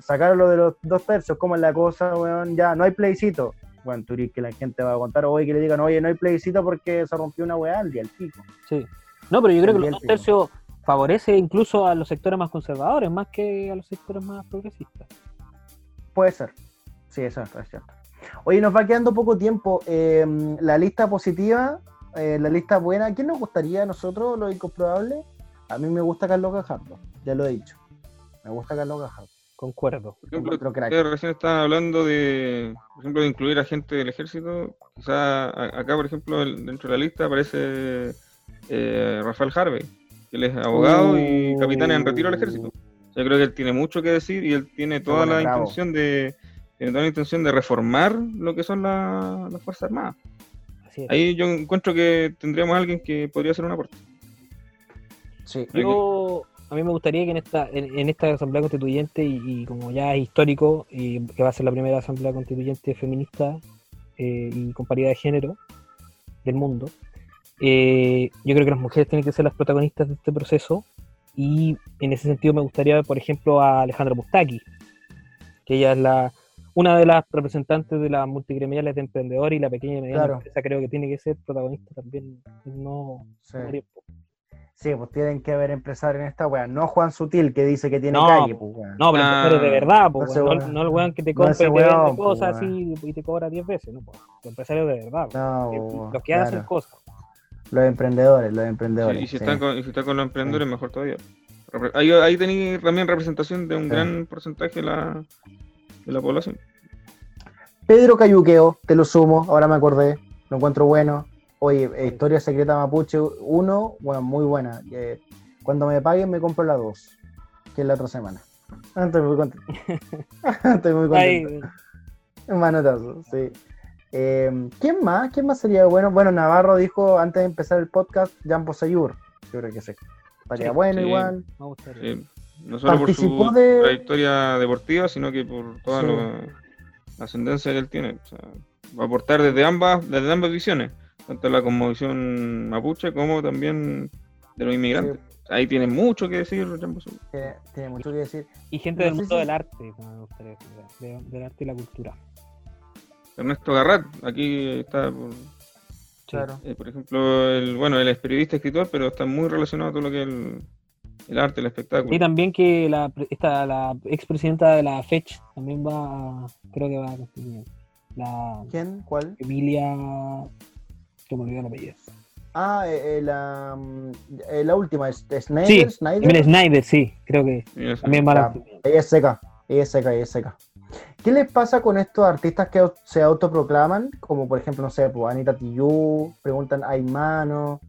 sacar lo de los dos tercios, como es la cosa, weón, ya, no hay plebiscito. Bueno, dices que la gente va a contar, oye, que le digan, oye, no hay plebiscito porque se rompió una weá al día, el pico. Sí. No, pero yo creo que los dos tercios favorece incluso a los sectores más conservadores, más que a los sectores más progresistas. Puede ser. Sí, eso es cierto. Oye, nos va quedando poco tiempo. Eh, la lista positiva, eh, la lista buena. ¿Quién nos gustaría a nosotros, los incomprobables? A mí me gusta Carlos Gajardo, ya lo he dicho. Me gusta Carlos Gajardo. Concuerdo. Por ejemplo, ustedes recién estaban hablando de, por ejemplo, de incluir a gente del ejército. Quizá acá, por ejemplo, el- dentro de la lista aparece eh, Rafael Harvey, que él es abogado y capitán en retiro del ejército. Yo creo que él tiene mucho que decir y él tiene toda bueno, la bravo. intención de tiene toda la intención de reformar lo que son la- las fuerzas armadas. Así es. Ahí yo encuentro que tendríamos a alguien que podría hacer un aporte. Sí. Yo, a mí me gustaría que en esta, en, en esta asamblea constituyente, y, y como ya es histórico, y que va a ser la primera asamblea constituyente feminista eh, y con paridad de género del mundo, eh, yo creo que las mujeres tienen que ser las protagonistas de este proceso, y en ese sentido me gustaría ver, por ejemplo, a Alejandra Mustaki, que ella es la una de las representantes de las multigremiales de emprendedores y la pequeña y mediana Claro. empresa creo que tiene que ser protagonista también no Sí. No. Sí, pues tienen que haber empresarios en esta weá. No Juan Sutil que dice que tiene No, calle, pues. No, pero Ah, empresarios de verdad, po, no no, no el weón que te No compra ese y te vende weón, po, cosas weón. así y te cobra 10 veces, ¿no? po. Los empresarios de verdad. No, los que hacen cosas. Los emprendedores, los Sí, emprendedores. y, si sí. están con, y si están con los emprendedores, mejor todavía. Ahí, ahí tenéis también representación de un Sí. gran porcentaje de la, de la población. Pedro Cayuqueo, te lo sumo, ahora me acordé, lo encuentro bueno. Oye, eh, Historia Secreta Mapuche 1, bueno, muy buena. Eh, cuando me paguen me compro la 2, que es la otra semana. Ah, Estoy muy contento. (laughs) (laughs) Estoy muy contento. Un manotazo, sí. Eh, ¿Quién más? ¿Quién más sería bueno? Bueno, Navarro dijo antes de empezar el podcast, Jan Posayur. Yo creo que sí. Estaría Sí, bueno sí. igual. me gustaría. Sí, no solo por Participó su de- trayectoria deportiva, sino que por toda la ascendencia que él tiene. O sea, va a aportar desde ambas, desde ambas visiones, tanto la conmovisión mapuche como también de los inmigrantes. Ahí tiene mucho que decir. Tiene, tiene mucho que decir. Y gente No del mundo si- del arte, como me gustaría decir, de- del arte y la cultura. Ernesto Garrat, aquí está, por, Claro. eh, por ejemplo, el, bueno, él es periodista, escritor, pero está muy relacionado a todo lo que es el, el arte, el espectáculo. Y también que la, pre- esta, la expresidenta de la FECH también va, creo que va a constituir. La ¿Quién? ¿Cuál? Emilia, que me olvidó el apellido. Ah, eh, eh, la, mm, eh, la última, es Snyder. Sí, Snyder. Sí, creo que Y eso. también va a la Ya, ella es seca, ella es seca, ella es seca. ¿Qué les pasa con estos artistas que se autoproclaman? Como por ejemplo, no sé, pues Anita Tijoux, preguntan, ¿hay mano?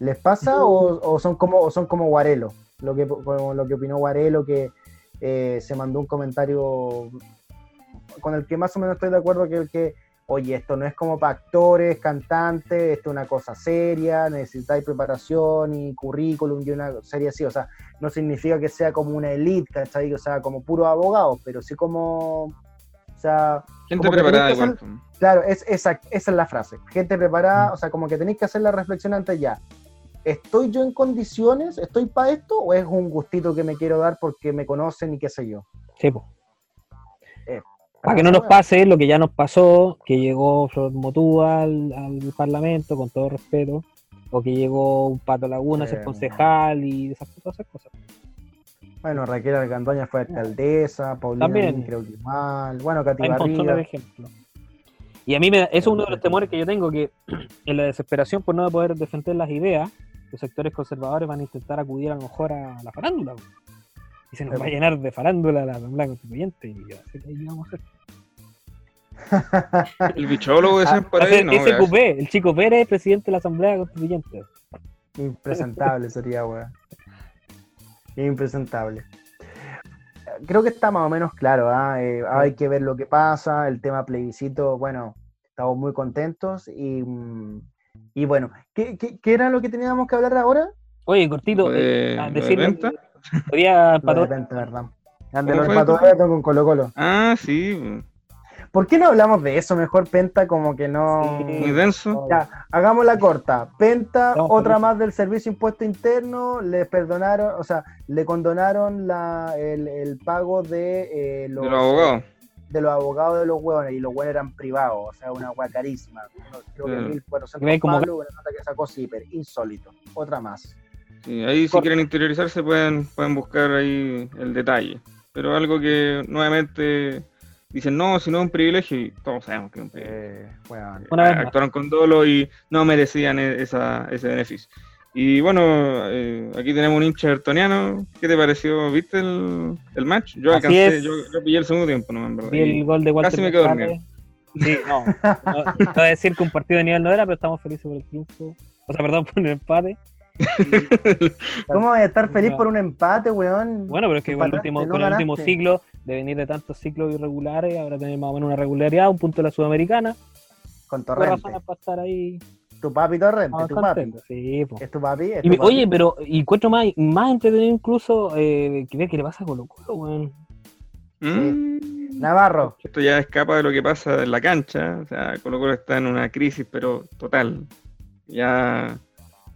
¿Les pasa o, o son como o son como Guarelo? Lo que, como lo que opinó Guarelo, que eh, se mandó un comentario con el que más o menos estoy de acuerdo, que el que, oye, esto no es como para actores, cantantes, esto es una cosa seria, necesitáis preparación y currículum y una serie así, o sea, no significa que sea como una elite, ¿cachai? O sea, como puro abogado, pero sí como, o sea, Gente preparada igual. pues. claro, es, esa, esa es la frase, gente preparada, o sea, como que tenéis que hacer la reflexión antes ya. ¿Estoy yo en condiciones? ¿Estoy para esto? ¿O es un gustito que me quiero dar porque me conocen y qué sé yo? Sí, po. Para que no nos pase lo que ya nos pasó, que llegó Flor Motúa al, al Parlamento, con todo respeto, o que llegó un Pato Laguna a ser concejal y esas, todas esas cosas. Bueno, Raquel Argandoña fue alcaldesa, Paulina También. Creo que igual, bueno, Katy Hay un montón de Barriga, ejemplos. Y a mí me, eso es uno de los temores que yo tengo, que (clears throat) en la desesperación por no poder defender las ideas, los sectores conservadores van a intentar acudir a lo mejor a la farándula. Y se nos va a llenar de farándula la Asamblea Constituyente. Y yo sé que ahí vamos a (laughs) hacer. El bichólogo Ah, decían por Va a ahí, ser no, ese cupé, el chico Pérez, presidente de la Asamblea Constituyente. impresentable sería, weón. impresentable. Creo que está más o menos claro, ¿ah? eh, hay que ver lo que pasa, el tema plebiscito, bueno, estamos muy contentos y, mm, y bueno, ¿qué, ¿qué, qué, era lo que teníamos que hablar ahora? Oye, cortito, eh, decirle, venta? (laughs) Pato... De venta, ¿verdad? Ande los Pato con Colo Colo. Ah, sí. ¿Por qué no hablamos de eso mejor, Penta? Como que no. Sí, muy denso. Ya, hagamos la corta. Penta, otra más del Servicio Impuesto Interno, le perdonaron, o sea, le condonaron la, el, el pago de, eh, los, de los abogados. De los abogados de los hueones, y los hueones eran privados, o sea, una hueá carísima. Creo que 1400 como... palos, una nota que sacó Zipper, insólito. Otra más. Sí, ahí si quieren interiorizarse pueden, pueden buscar ahí el detalle. Pero algo que nuevamente dicen, no, si no es un privilegio, y todos sabemos que es un privilegio. Eh, bueno, actuaron con dolo y no merecían e-, esa, ese beneficio. Y bueno, eh, aquí tenemos un hincha bertoniano. ¿Qué te pareció? ¿Viste el, el match? Yo Así alcancé, yo, yo, pillé el segundo tiempo, no me. Vi el gol de Walter Casi me quedo dormido. Sí, no. no. voy a decir que un partido de nivel no era, pero estamos felices por el triunfo. O sea, perdón, por el empate. (laughs) ¿Cómo voy a estar feliz por un empate, weón? Bueno, pero es que con el último, con el último ciclo, de venir de tantos ciclos irregulares, ahora tener más o menos una regularidad, un punto de la Sudamericana. Con Torrente. para estar ahí. Tu papi Torrente, tu papi. Sí, po. Es tu papi. Es Y tu me- papi. oye, pero y encuentro más, más entretenido incluso eh, que ver qué le pasa a Colo Colo, weón. Mm, Navarro. Esto ya escapa de lo que pasa en la cancha. O sea, Colo Colo está en una crisis, pero total. Ya,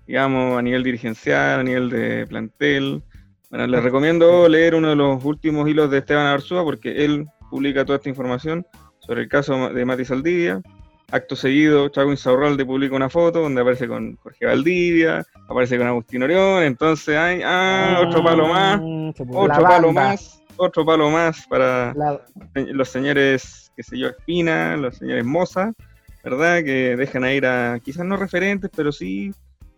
digamos, a nivel dirigencial, a nivel de plantel. Bueno, les recomiendo leer uno de los últimos hilos de Esteban Arzúa porque él publica toda esta información sobre el caso de Mati Saldivia. Acto seguido, Chago Insaurralde publica una foto donde aparece con Jorge Valdivia, aparece con Agustín Orión. Entonces, hay, ah, otro palo más, otro palo más, otro palo más para La- los señores, qué sé yo, Espina, los señores Moza, ¿verdad? Que dejan a ir a, quizás no referentes, pero sí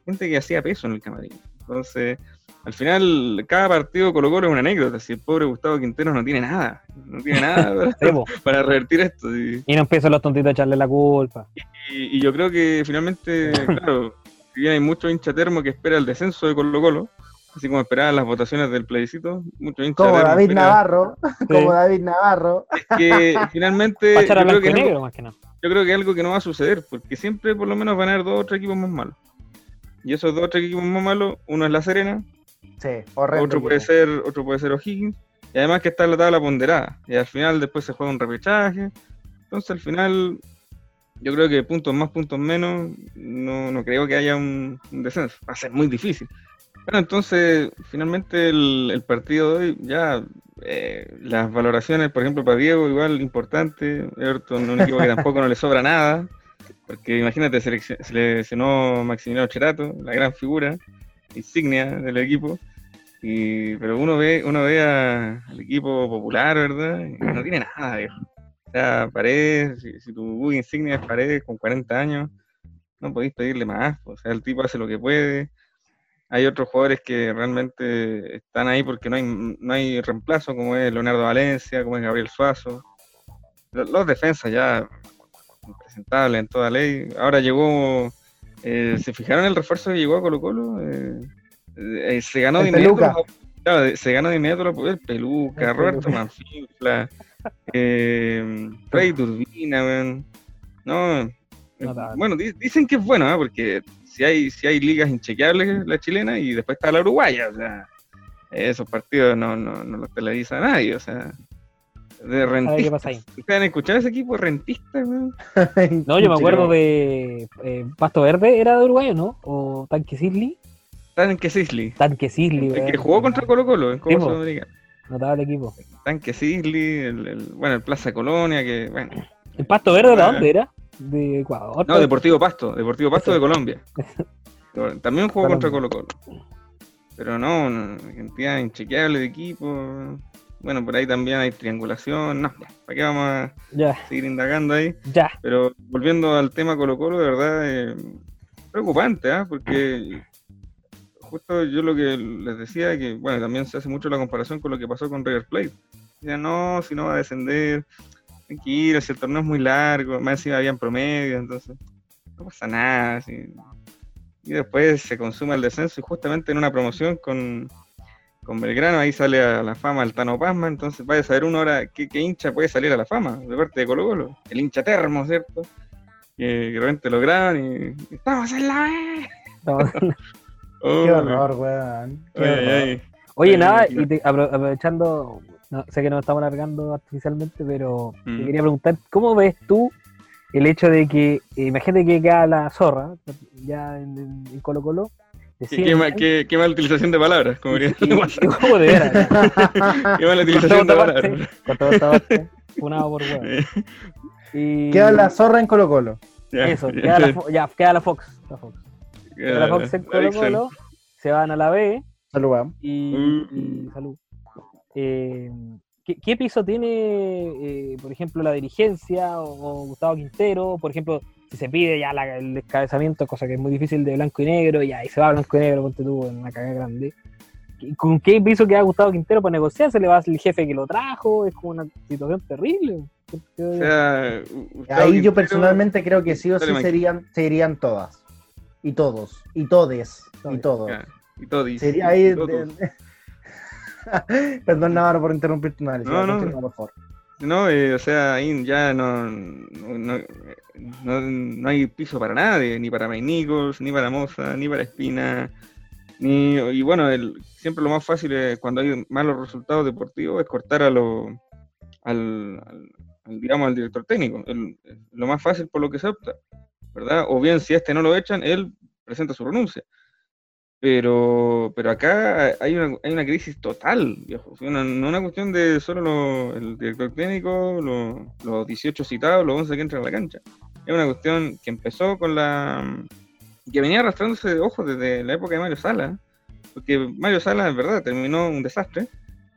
gente que hacía peso en el camarín. Entonces, al final, cada partido Colo Colo es una anécdota. Si el pobre Gustavo Quintero no tiene nada, no tiene nada (laughs) para, para revertir esto. Y, Y no empiezan los tontitos a echarle la culpa. y- y yo creo que finalmente, (laughs) claro, si bien hay mucho hincha termo que espera el descenso de Colo Colo, así como esperaban las votaciones del plebiscito, mucho hincha como termo David Navarro. (laughs) Como. David Navarro. que finalmente yo creo que es algo- más que nada. yo creo que es algo que no va a suceder, porque siempre por lo menos van a haber dos o tres equipos más malos. Y esos dos tres equipos más malos, uno es La Serena, Sí, otro puede ser, otro puede ser O'Higgins, y además que está en la tabla ponderada. Y al final después se juega un repechaje. Entonces al final, yo creo que puntos más, puntos menos, no, no creo que haya un, un descenso. Va a ser muy difícil. Bueno, entonces, finalmente el, el partido de hoy, ya eh, las valoraciones, por ejemplo, para Diego, igual importante. Everton, un equipo que tampoco no le sobra nada. Porque imagínate, selec- seleccionó Maximiliano Cherato, la gran figura, insignia del equipo. Y, pero uno ve, uno ve al equipo popular, ¿verdad? Y no tiene nada, viejo. O sea, Paredes, si, tu insignia es Paredes con 40 años, no podéis pedirle más. O sea, el tipo hace lo que puede. Hay otros jugadores que realmente están ahí porque no hay, no hay reemplazo, como es Leonardo Valencia, como es Gabriel Suazo. Los, los defensas ya impresentables en toda ley. Ahora llegó, eh, ¿se fijaron el refuerzo que llegó a Colo Colo? Eh, eh, se ganó El de inmediato Peluca. claro, se ganó de inmediato los poderes Peluca, El Roberto Peluca. Manfifla, eh, Rey Turbina, weón. No, eh, bueno, di- dicen que es bueno, ¿ah? porque si hay, si hay ligas inchequeables, la chilena, y después está la uruguaya, o sea, esos partidos no, no, no los televisa nadie, o sea, de ¿Sabe qué rentistas. pasa ahí? (laughs) ¿Ustedes han escuchado ese equipo rentista? (laughs) No, yo me acuerdo de eh, Pasto Verde, ¿era de Uruguay o no? ¿O Tanque Sisley? Tanque Sisley, Tanque Sisley, el que jugó contra Colo Colo en Copa. Sudamericana. Notable equipo. Tanque Sisley, el, el- bueno, el Plaza Colonia, que, bueno, ¿El Pasto Verde de Ah. dónde era? De Ecuador. no, Deportivo Pasto, Deportivo Pasto de Colombia. (laughs) También jugó contra Colo. Colo. Pero no, una cantidad inchequeable de equipos. Bueno, por ahí también hay triangulación. No, ya, ¿para qué vamos a Ya, seguir indagando ahí? ya. Pero volviendo al tema Colo Colo, de verdad, eh, preocupante, ¿ah? Porque justo yo lo que les decía, que bueno, también se hace mucho la comparación con lo que pasó con River Plate. Decían, no, si no va a descender, tranquilo, si el torneo es muy largo, más encima habían promedio, entonces no pasa nada. así. Y después se consume el descenso y justamente en una promoción con, con Belgrano, ahí sale a la fama el Tano Pasma, entonces vaya a saber una hora qué, hincha puede salir a la fama de parte de Colo Colo. El hincha termo, ¿cierto? Que, de repente lo graban y ¡Estamos en la (laughs) Qué horror, weón. Oye, nada, y aprovechando, sé que nos estamos alargando artificialmente, pero te mm. quería preguntar, ¿cómo ves tú el hecho de que, imagínate que queda la zorra, ya en, en Colo Colo, Qué, qué, mala utilización de palabras, como diría. (laughs) qué mala utilización de palabras. Funado por huevo. (laughs) Y... Queda la zorra en Colo Colo. Eso, queda, la, ya, queda la Fox. La Fox. Queda la Fox en Colo Colo. Se van a la B. Salud. Y, y salud. Eh, ¿qué, piso tiene, eh, por ejemplo, la dirigencia o, Gustavo Quintero? Por ejemplo, si se pide ya el descabezamiento, cosa que es muy difícil de blanco y negro, y ahí se va blanco y negro, ponte tú en una cagada grande. ¿Con qué piso queda Gustavo Quintero para negociar? ¿Se le va el jefe que lo trajo? Es como una situación terrible. ahí yo personalmente creo que sí o sí serían, se irían todas. Y todos. Y todes. Y todos. y todos. Sería ahí. (laughs) Perdón, Navarro, por interrumpir tu análisis. No, no, por favor. No, eh, o sea, ahí ya no no, no, hay piso para nadie, ni para Mainicos, ni para Moza, ni para Espina. Ni, y bueno, el, siempre lo más fácil es cuando hay malos resultados deportivos es cortar a lo, al, digamos, al director técnico. lo más fácil por lo que se opta, ¿verdad? O bien si este no lo echan, él presenta su renuncia. Pero, pero acá hay una, hay una crisis total, viejo. no una cuestión de solo el director técnico, los 18 citados, los 11 que entran a la cancha. Es una cuestión que empezó con la. que venía arrastrándose, ojo, desde la época de Mario Sala. Porque Mario Sala, en verdad, terminó un desastre,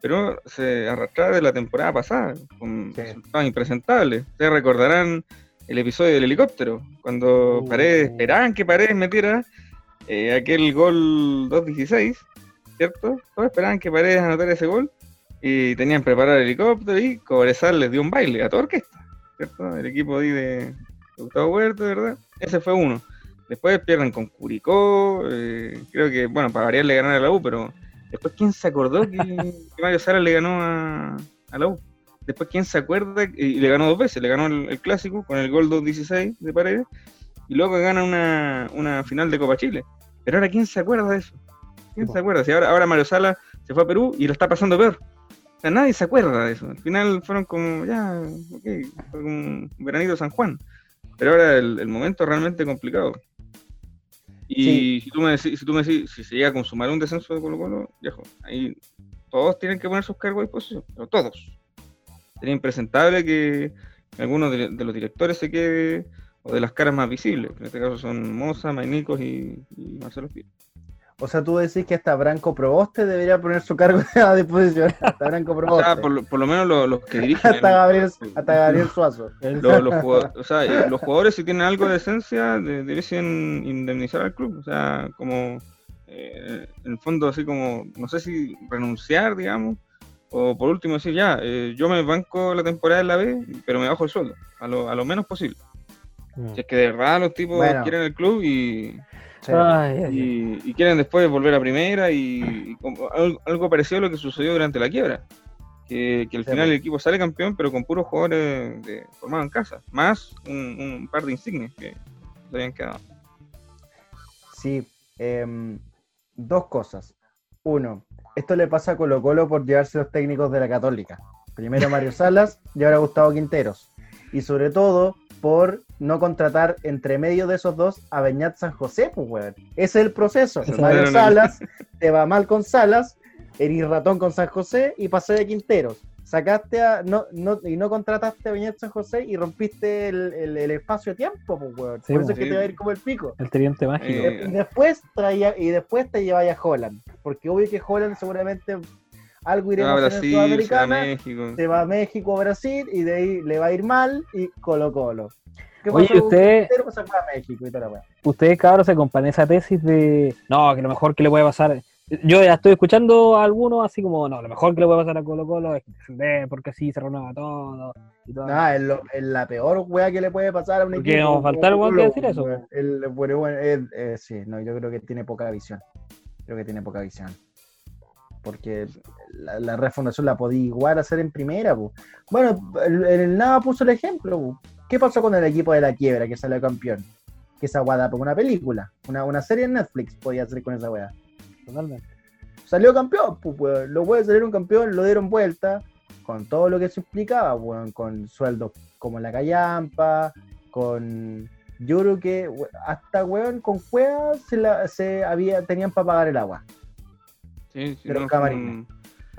pero se arrastraba de la temporada pasada, con resultados impresentables. Ustedes recordarán el episodio del helicóptero, cuando uh. Paredes, esperaban que Paredes metiera eh, aquel gol 2-16, ¿cierto? Todos esperaban que Paredes anotara ese gol y tenían preparado el helicóptero y Cobresal les dio un baile a toda orquesta, ¿cierto? El equipo ahí de Gustavo Huerto, ¿verdad? Ese fue uno. Después pierden con Curicó, eh, creo que, bueno, para variar le ganaron a la U, pero después ¿quién se acordó que, (laughs) Mario Sala le ganó a, la U? Después ¿quién se acuerda? Y le ganó dos veces, le ganó el, clásico con el gol 2-16 de Paredes y luego gana una, una final de Copa Chile. Pero ahora, ¿quién se acuerda de eso? ¿Quién se acuerda? Si ahora, ahora Mario Sala se fue a Perú y lo está pasando peor. O sea, nadie se acuerda de eso. Al final fueron como, ya, ok, fue como un veranito San Juan. Pero ahora el, momento es realmente complicado. Y si tú me decís, si tú me decís, si se llega a consumar un descenso de Colo Colo, viejo, ahí todos tienen que poner sus cargos a disposición, pero todos. Sería impresentable que alguno de, de los directores se quede o de las caras más visibles, que en este caso son Moza, Mainicos y, Marcelo Pino. O sea, tú decís que hasta Branco Proboste debería poner su cargo (laughs) a disposición. Hasta Branco Proboste. O sea, por, lo menos los, que (laughs) dirigen. hasta, Gabriel, hasta Gabriel Suazo. (laughs) Los, jugadores, o sea, los jugadores, si tienen algo de esencia, deberían indemnizar al club. O sea, como. Eh, en el fondo, así como. No sé si renunciar, digamos. O por último, decir ya, eh, yo me banco la temporada en la B, pero me bajo el sueldo. A lo, a lo menos posible. Mm. Si es que de verdad los tipos quieren el club y, y, quieren después volver a primera y, algo, parecido a lo que sucedió durante la quiebra. Que, al final el equipo sale campeón, pero con puros jugadores de, formados en casa, más un, par de insignias que se habían quedado. Sí, em, dos cosas. Uno, esto le pasa a Colo Colo por llevarse los técnicos de la Católica. Primero Mario (laughs) Salas y ahora Gustavo Quinteros. Y sobre todo por no contratar entre medio de esos dos a Beñat San José, pues, weón. Ese es el proceso. Mario Salas, te va mal con Salas, eres ratón con San José y pasé de Quinteros. Sacaste a. No, no, y no contrataste a Beñat San José y rompiste el, el, espacio-tiempo, pues, weón. Por eso es pues, que te va a ir como el pico. El teniente mágico. Y después, traía, y después te lleváis a Holland. Porque obvio que Holland seguramente algo iremos a Brasil, en Sudamericana, se va a México, a Brasil, y de ahí le va a ir mal, y Colo Colo. ¿Qué Oye, usted, ustedes cabros se comparan esa tesis de, no, que lo mejor que le puede pasar, yo ya estoy escuchando a algunos así como, no, lo mejor que le puede pasar a Colo Colo es que porque así se renueva todo. Y todo. Nah, es, lo, es, la peor wea que le puede pasar a un equipo. Que nos faltar igual que decir eso. El, bueno, bueno, eh, sí, no, yo creo que tiene poca visión. Creo que tiene poca visión. Porque la, refundación la podía igual hacer en primera. Bueno, el, el Nava puso el ejemplo. ¿Qué pasó con el equipo de la quiebra que salió campeón? Que esa guada por una película, una, una serie en Netflix podía hacer con esa weá. Totalmente. Salió campeón, pues, Lo puede salir un campeón, lo dieron vuelta, con todo lo que se implicaba, weón, con sueldos como la callampa, con. Yo creo que hasta weón con cuevas se, la, se había, tenían para pagar el agua. Sí, sí, no, fue un,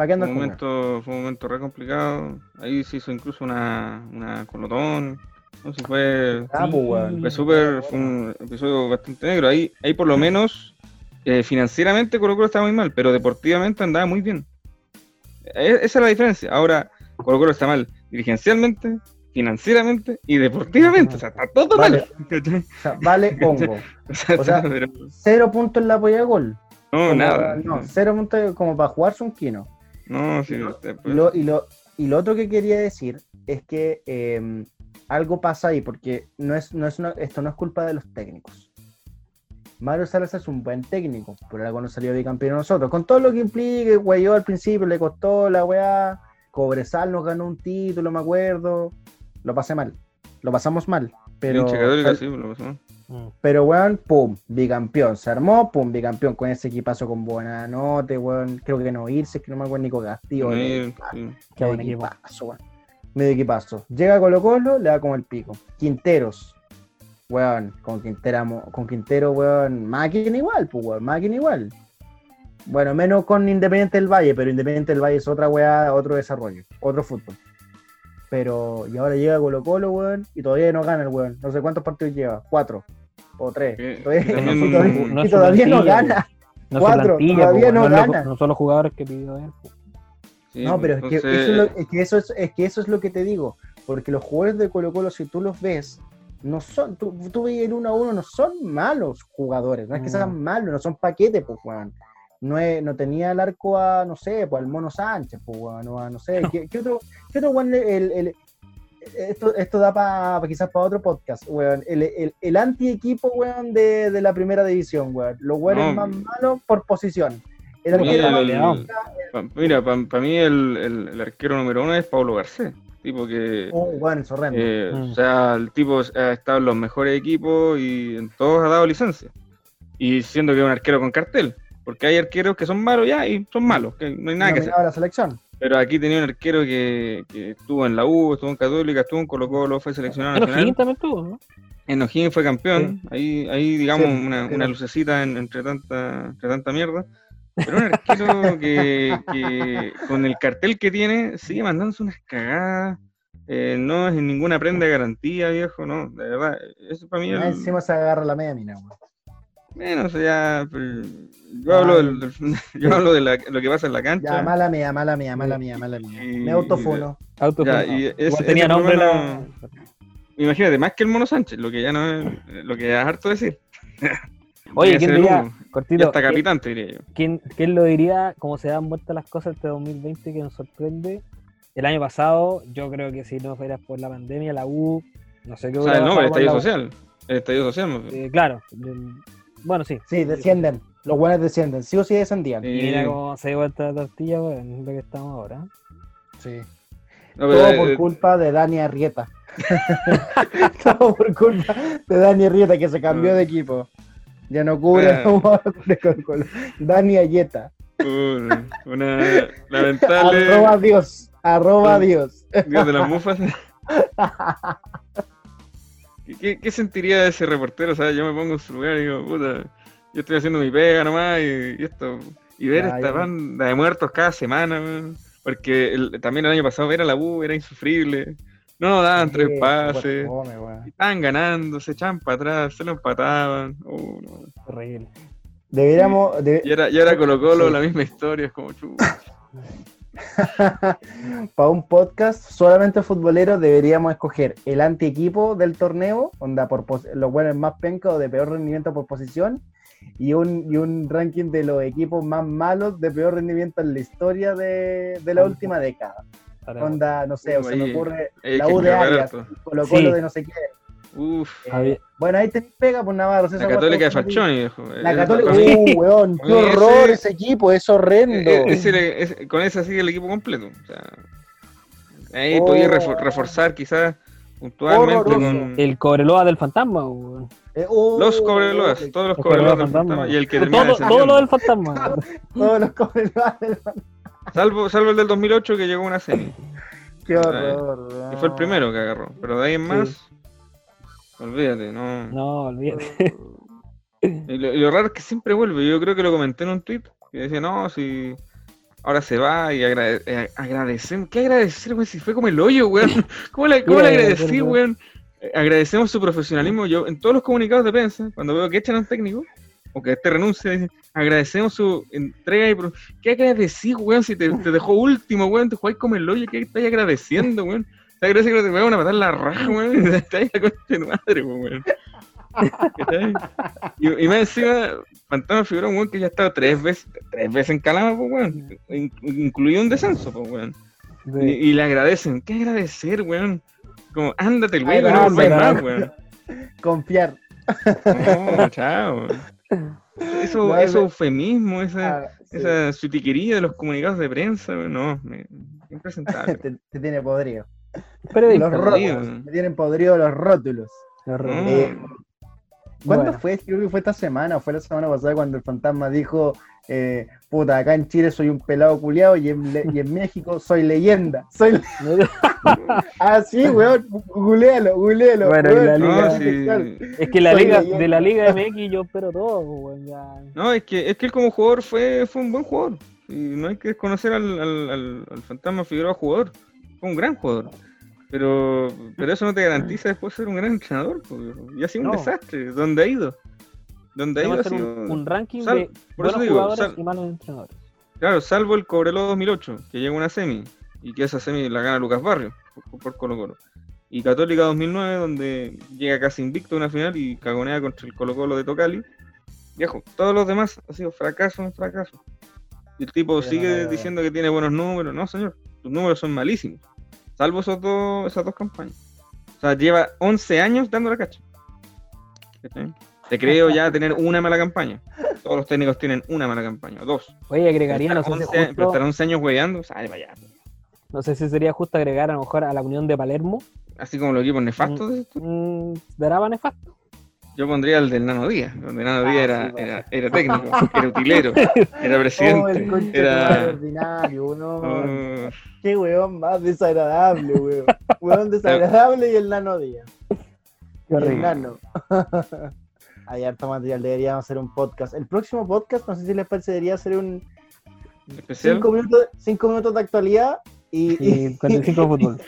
¿Para qué momento, Fue un momento re complicado. Ahí se hizo incluso una, una colotón. No sé, fue, ah, pues, fue súper, fue un episodio bastante negro. Ahí, ahí por lo menos eh, financieramente Colo Colo estaba muy mal, pero deportivamente andaba muy bien. E, esa es la diferencia. Ahora Colo Colo está mal dirigencialmente, financieramente y deportivamente. O sea, está todo vale. mal. O sea, vale (laughs) hongo. o sea, cero puntos en la apoya gol. No, nada. No, cero puntos como para jugarse un quino. No, sí. y, lo, y, lo, y lo otro que quería decir es que em, algo pasa ahí, porque no es, no es esto no es culpa de los técnicos. Mario Salas es un buen técnico, pero algo no salió bicampeón nosotros. Con todo lo que implica, yo al principio le costó la weá, Cobresal nos ganó un título, me acuerdo. Lo pasé mal, lo pasamos mal. Pero, mm. pero weón, pum, bicampeón. Se armó, pum, bicampeón con ese equipazo con buena nota, weón. Creo que no irse, que no me acuerdo Nico Castillo. Qué buen equipazo, weón medio equipazo. Llega Colo Colo, le da como el pico. Quinteros, weón, con, Quintero, con Quintero, weón, máquina igual, pues, weón, máquina igual. Bueno, menos con Independiente del Valle, pero Independiente del Valle es otra weá, otro desarrollo, otro fútbol. Pero, y ahora llega Colo Colo, weón, y todavía no gana el weón. No sé cuántos partidos lleva, cuatro o tres. (laughs) Todavía, no, gana. Cuatro, todavía no, gana. No son los jugadores que pidió él no, pero es, que eso es, lo, que eso es, que eso es lo que te digo, porque los jugadores de Colo Colo, si tú los ves, no son, tú, tú ves el uno a uno, no son malos jugadores, no es que sean malos, no son paquetes, pues, Juan. No, no tenía el arco a, no sé, pues al Mono Sánchez, pues, no, no sé, ¿qué, ¿qué, otro, qué otro el, esto, esto da para quizás para otro podcast, weón. El, el, el anti-equipo, weón, de, de, la primera división, weón. Los weones más malos por posición mira, para mí el, arquero número uno es Pablo Garcés. Tipo que. Oh, bueno, eh, mm. O sea, el tipo ha estado en los mejores equipos y en todos ha dado licencia. Y siendo que es un arquero con cartel. Porque hay arqueros que son malos ya y son malos, que no hay nada que hacer. la selección. Pero aquí tenía un arquero que, estuvo en la U, estuvo en Católica, estuvo en Colo Colo, fue seleccionado en nacional. también estuvo, ¿no? En O'Higgins fue campeón. Ahí, ahí digamos, una, una, lucecita entre, tanta, entre tanta mierda. Pero un arquero que, con el cartel que tiene sigue mandándose unas cagadas. Eh, no es ninguna prenda de garantía, viejo, no, de verdad. Eso para mí. Ah, encima se agarra la media mina, Bueno, o sea, yo, hablo del, (laughs) yo hablo de lo que pasa en la cancha. Ya, mala mía, mala mía, mala mía, mala mía. Me autofono. autofono. y tenía nombre la... Imagínate, más que el Mono Sánchez, lo que ya no es, lo que es harto decir. (laughs) Oye, ¿quién diría, cortito, hasta capitán, diría yo. ¿quién, ¿quién, lo diría, como se dan vueltas las cosas este 2020 que nos sorprende? El año pasado, yo creo que si no fuera por la pandemia, la U, no sé qué O sea, no, el estadio social. El estadio social. Eh, claro. Bueno, sí. Sí, descienden. Los buenos descienden. Sí o sí descendían. Y mira cómo se dio vuelta la tortilla, en lo que estamos ahora. Sí. Todo por eh, culpa de Dani Arrieta. (laughs) Todo por culpa de Dani Arrieta que se cambió de equipo. Ya no cubre, (laughs) con Dani Ayeta. Una, una lamentable. Arroba Dios. Arroba Dios. Dios de las mufas. (laughs) ¿Qué, ¿Qué, sentiría ese reportero? O sea, yo me pongo en su lugar y digo, puta, yo estoy haciendo mi pega nomás y, esto. Y ver esta banda de muertos cada semana, porque también el año pasado ver a la U era insufrible. No nos daban tres pases. estaban ganando, se echaban para atrás, se lo empataban. Horrible. Deberíamos. Y, ahora, y Colo Colo, la misma historia, es como chulo. (laughs) (laughs) para un podcast solamente futbolero deberíamos escoger el anti-equipo del torneo, onda por los buenos más pencos de peor rendimiento por posición, y un, y un ranking de los equipos más malos de peor rendimiento en la historia de, de la última década. Onda, no sé, se me ocurre la U de Arias, Colo Colo de no sé qué. Uf. Eh, bueno, ahí te pega por Navarro. La Católica de Falchoni. La Católica. Uh, weón, qué horror ese, equipo, es horrendo. Ese, con ese sigue el equipo completo. O sea, ahí oh. podía reforzar quizás puntualmente con... El Cobreloa del fantasma, weón. Eh, uh, los Cobreloas, todos los Cobreloas del fantasma. Y el que termina todo, todo lo del fantasma. (laughs) todos los Cobreloas del fantasma. Salvo, salvo el del 2008 que llegó a una semi. Qué horror. Y fue el primero que agarró. Pero de ahí en más, olvídate, no. No, olvídate. Y lo, raro es que siempre vuelve. Yo creo que lo comenté en un tweet. Que decía, no, si ahora se va y agrade eh, agradecemos. ¿Qué agradecer, güey? Si fue como el hoyo, weón. (laughs) ¿Cómo le, cómo le agradecí? Eh, agradecemos su profesionalismo. Yo, en todos los comunicados de prensa, cuando veo que echan a un técnico, o que este renuncia, dicen, agradecemos su entrega y. ¿Qué agradecí, weón? Si te, te, dejó último, weón, te jugáis como el hoyo, ¿qué estás agradeciendo, weón? Te agradeciendo que te van a matar la raja, weón, y (laughs) te ahí con tu madre, weón. Y, y, más encima, Fantasma figura un weón que ya ha estado tres veces, tres veces en Calama, pues, weón, incluido un descenso, pues, weón. Y, y, le agradecen, ¿qué agradecer, weón? Como, ándate el weón, no, no más, weón. Confiar. No, chao. Eso, no, eso eufemismo, esa, ah, sí. esa sutiquería de los comunicados de prensa, no, me, impresentable. (laughs) te, te, tiene podrido. Pero los rótulos, te tienen podrido los rótulos. Los rótulos. Eh, ¿Cuándo bueno. fue? Creo que fue esta semana, fue la semana pasada cuando el fantasma dijo, eh, puta, acá en Chile soy un pelado culiado y en, y en México soy leyenda. Soy (laughs) (laughs) ah, sí, weón, googlealo, googlealo. Bueno, weón, la liga, no, sí. Es que la soy liga, de la Liga MX yo espero todo, weón. Ya. No, es que, es que él como jugador fue, fue un buen jugador. Y no hay que desconocer al, al, al, al fantasma Figueroa jugador. Fue un gran jugador. Pero, pero eso no te garantiza después ser un gran entrenador. Y ha sido un desastre. ¿Dónde ha ido? ¿Dónde ha ido? Ha sido... un, un, ranking Sal... de buenos digo, jugadores sal... y malos entrenadores. Claro, salvo el Cobrelo 2008, que llega una semi. Y que esa semi la gana Lucas Barrio por, por Colo Colo. Y Católica 2009, donde llega casi invicto a una final y cagonea contra el Colo Colo de Tocali. Viejo, todos los demás ha sido fracaso en fracaso. Y el tipo sigue no, diciendo que tiene buenos números. No, señor, tus números son malísimos. Salvo esos dos, esas dos campañas. O sea, lleva 11 años dando la cacha. Te creo ya tener una mala campaña. Todos los técnicos tienen una mala campaña, dos. Oye, agregaría, no sé 11, si justo... Pero estar 11 años weyando, sale para allá. No sé si sería justo agregar a lo mejor a la Unión de Palermo. Así como los equipos nefastos. Mm, ¿Daraba nefasto? Yo pondría el del Nano Díaz, donde Nano Díaz ah, era, sí, era, era, técnico, era utilero, (laughs) era presidente. Oh, era ordinario, no. Uh... Qué weón más desagradable, weón. Weón (laughs) desagradable y el Nano Díaz. Qué el Nano. (laughs) Hay harto material, deberíamos hacer un podcast. El próximo podcast, no sé si les parece, debería ser un. ¿Especial? Cinco minutos, cinco minutos de actualidad y, y 45 de fútbol.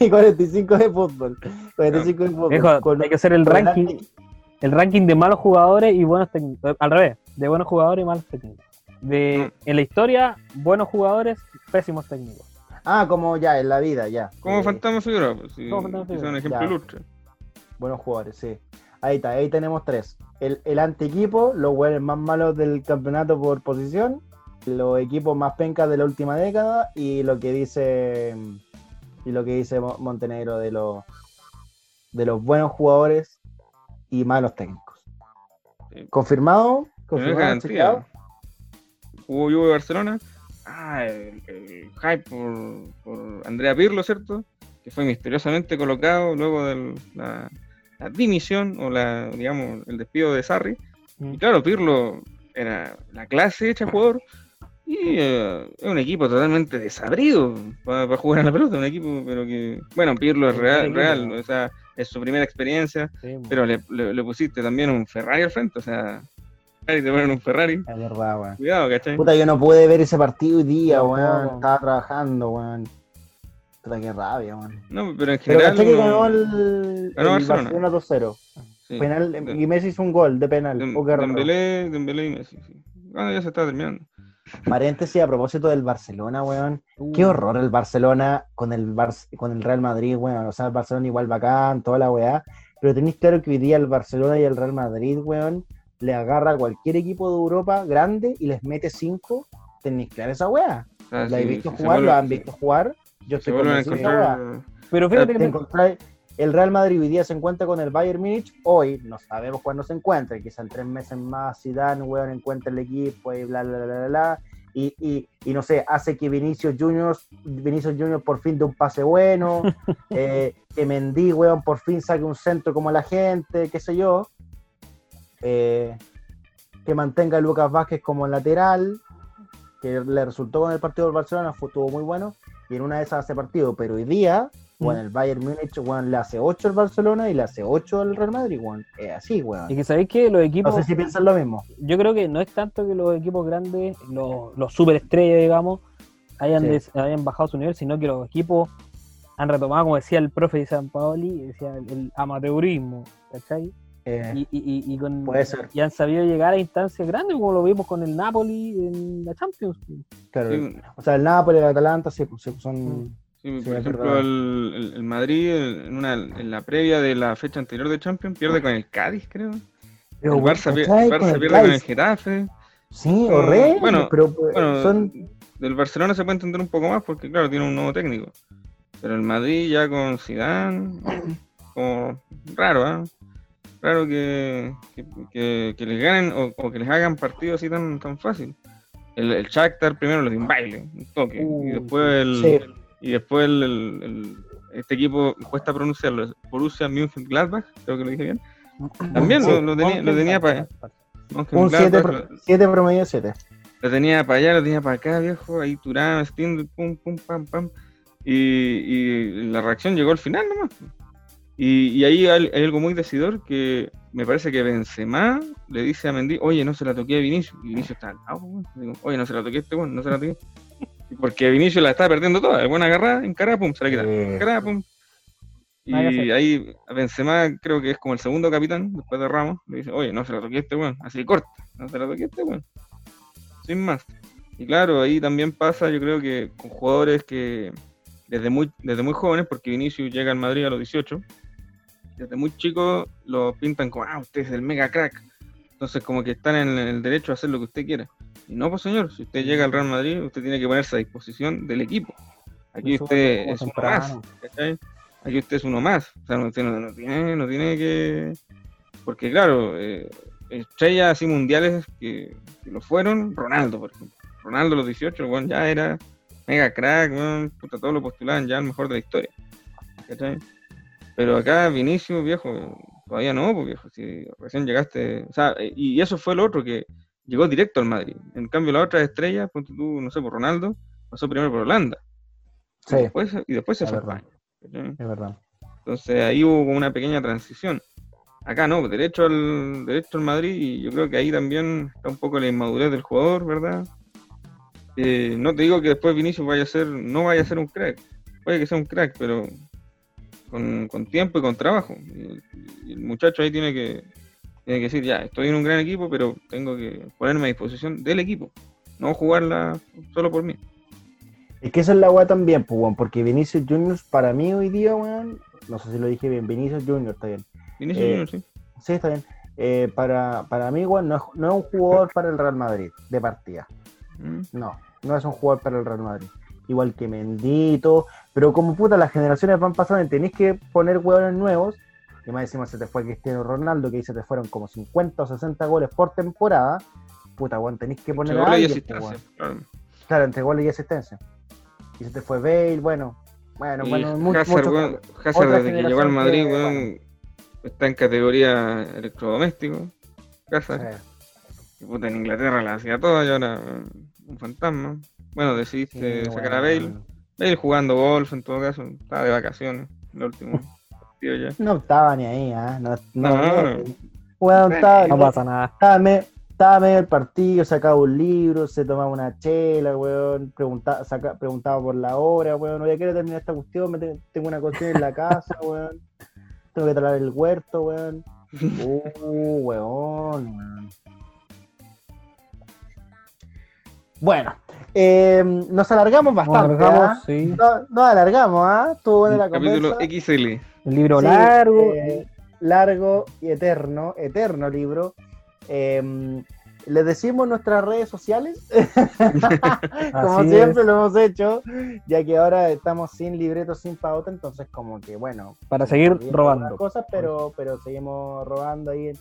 y 45 de fútbol. 45 de fútbol. Hijo, con, hay que hacer el ranking. El ranking de malos jugadores y buenos técnicos. Al revés, de buenos jugadores y malos técnicos. De, en la historia, buenos jugadores, pésimos técnicos. Ah, como ya, en la vida, ya. Como eh, Fantasma Figueroa, pues, sí, como Fantasma. Es un ejemplo ilustre. Buenos jugadores, sí. Ahí está, ahí tenemos tres. El, el anti-equipo, los jugadores más malos del campeonato por posición, los equipos más pencas de la última década y lo que dice y lo que dice Montenegro de los de los buenos jugadores y malos técnicos. Sí. ¿Confirmado? ¿Confirmado? Jugó Juve Barcelona. Ah, el, el hype por, por, Andrea Pirlo, ¿cierto? Que fue misteriosamente colocado luego de la, la, dimisión o la, digamos, el despido de Sarri. Mm. Y claro, Pirlo era la clase hecha jugador. Y eh, es un equipo totalmente desabrido para, para, jugar a la pelota, un equipo, pero que, bueno, Pirlo es real, real, o sea, es su primera experiencia, sí, pero le, le, le, pusiste también un Ferrari al frente, o sea, te ponen un Ferrari. Es verdad, weón. Cuidado, ¿cachai? Puta, yo no pude ver ese partido hoy día, weón. No. Estaba trabajando, weón. Puta, qué rabia, weón. No, pero en general. Pero que ganó el, ganó el Barcelona 2-0. Sí. Penal, y Messi hizo un gol de penal. Dem, Dembélé, Dembélé y Messi, sí. Bueno, ya se está terminando. Paréntesis a propósito del Barcelona, weón. Uh. Qué horror el Barcelona con el, Bar con el Real Madrid, weón. O sea, el Barcelona igual bacán, toda la weá. Pero tenéis claro que hoy día el Barcelona y el Real Madrid, weón, le agarra a cualquier equipo de Europa grande y les mete cinco. Tenéis claro esa weá. Ah, ¿La sí, visto jugar? ¿Lo han visto jugar? Yo estoy con encontrar... Pero fíjate que te encontráis el Real Madrid hoy día se encuentra con el Bayern Múnich, hoy no sabemos cuándo se encuentra, quizá en tres meses más Zidane, weón, encuentra el equipo y bla, bla, bla, bla, bla. Y, y, y, no sé, hace que Vinicius Junior, Vinicius Junior por fin de un pase bueno, (laughs) eh, que Mendy, weón, por fin saque un centro como la gente, qué sé yo, eh, que mantenga a Lucas Vázquez como lateral, que le resultó con el partido del Barcelona, fue, estuvo muy bueno, y en una de esas hace partido, pero hoy día bueno, el Bayern Múnich, weón, le hace 8 al Barcelona y le hace 8 al Real Madrid, weón. Es así, weón. Y que sabéis que los equipos. No sé si piensan lo mismo. Yo creo que no es tanto que los equipos grandes, los, los superestrellas, digamos, hayan, hayan bajado su nivel, sino que los equipos han retomado, como decía el profe de San Paoli, decía el, amateurismo, ¿cachai? Eh, y, y, con, puede ser. y han sabido llegar a instancias grandes, como lo vimos con el Napoli en la Champions. Claro, o sea, el Napoli, el Atalanta, sí, son. Mm. Sí, por ejemplo, el, el, Madrid en, una, en la previa de la fecha anterior de Champions pierde con el Cádiz, creo. el Barça, pierde con el Getafe. Sí, horrible. Bueno, pero, pues, bueno son... del Barcelona se puede entender un poco más porque, claro, tiene un nuevo técnico. Pero el Madrid ya con Zidane, como raro, ¿eh? Raro que, que, que, les ganen o, o, que les hagan partidos así tan, tan fácil. El, el Shakhtar primero le dio un baile, un toque. y uh, después el, y después el, este equipo cuesta pronunciarlo, Borussia Mönchengladbach, creo que lo dije bien. También lo, tenía, lo tenía para Un 7 promedio 7. Lo tenía para allá, lo tenía para acá, viejo, ahí Turán, Stindl, pum, pum, pam, pam. Y, y, la reacción llegó al final nomás. Y, y ahí hay, algo muy decidor que me parece que Benzema le dice a Mendy, oye, no se la toqué a Vinicius. Y Vinicius está al lado, oye, no se la toqué a este bueno, no se la toqué. Porque Vinicius la está perdiendo toda. Es buena agarrada, encarada, pum, se la quita. Encarada, pum. Y ahí Benzema creo que es como el segundo capitán, después de Ramos, le dice, oye, no se la toqué este weón, así corta, no se la toqué este weón. Sin más. Y claro, ahí también pasa, yo creo que con jugadores que desde muy, desde muy jóvenes, porque Vinicius llega al Madrid a los 18, desde muy chicos lo pintan como, ah, usted es el mega crack. Entonces como que están en el derecho a hacer lo que usted quiera. No, pues señor, si usted llega al Real Madrid, usted tiene que ponerse a disposición del equipo. Aquí usted es uno más. Aquí usted es uno más. O sea, no, tiene, no tiene que. Porque, claro, eh, estrellas así mundiales que, lo fueron, Ronaldo, por ejemplo. Ronaldo, los 18, bueno, ya era mega crack, bueno, puta, todos lo postulaban ya el mejor de la historia. Pero acá, Vinicius, viejo, todavía no, porque viejo, si recién llegaste. O sea, y eso fue lo otro que llegó directo al Madrid. En cambio, la otra estrella, no sé, por Ronaldo, pasó primero por Holanda. Sí. Y después, y después se fue a España. Es verdad. Entonces ahí hubo una pequeña transición. Acá no, derecho al, derecho al Madrid, y yo creo que ahí también está un poco la inmadurez del jugador, ¿verdad? Eh, no te digo que después Vinicius vaya a ser, no vaya a ser un crack, puede que sea un crack, pero con, tiempo y con trabajo. y el muchacho ahí tiene que, tiene que decir, ya, estoy en un gran equipo, pero tengo que ponerme a disposición del equipo, no jugarla solo por mí. Es que esa es la weá también, pues, porque Vinicius Junior para mí hoy día, weón, no sé si lo dije bien, Vinicius Junior está bien. Vinicius eh, Junior, sí. Sí, está bien. Eh, para, para mí, weón, no es, no es un jugador para el Real Madrid, de partida. Mm. No, no es un jugador para el Real Madrid. Igual que Mendito, pero como puta, las generaciones van pasando y tenéis que poner hueones nuevos y más decimos se te fue Cristiano Ronaldo, que dice te fueron como 50 o 60 goles por temporada, puta, weón, tenéis que poner a alguien, pues, claro. entre goles y asistencia. Y se te fue Bale, bueno, bueno, bueno, mucho, Hazard, Hazard desde que llegó al Madrid, weón, está en categoría electrodoméstico. Hazard. puta, en Inglaterra la hacía toda y ahora un fantasma. Bueno, decidiste sacar a Bale. Bale jugando golf en todo caso, estaba de vacaciones, el último. (laughs) No estaba ni ahí, ¿eh? No, no, estaba, no pasa nada. Estaba, medio el partido, sacaba un libro, se tomaba una chela, weón, preguntaba, preguntaba por la hora, weón, oye, quiero terminar esta cuestión, tengo una cuestión en la casa, (laughs) weón, tengo que traer el huerto, weón. Uh, weón, weón. Bueno, eh, nos alargamos bastante. Nos alargamos, ¿ah? sí. no, nos alargamos, ¿ah? Estuvo buena la Capítulo XL. Un libro largo. Eh, largo y eterno, eterno libro. Em, les decimos nuestras redes sociales, (laughs) como siempre lo hemos hecho, ya que ahora estamos sin libreto, sin pauta, entonces como que bueno. Para seguir robando. Cosas, pero, pero seguimos robando ahí.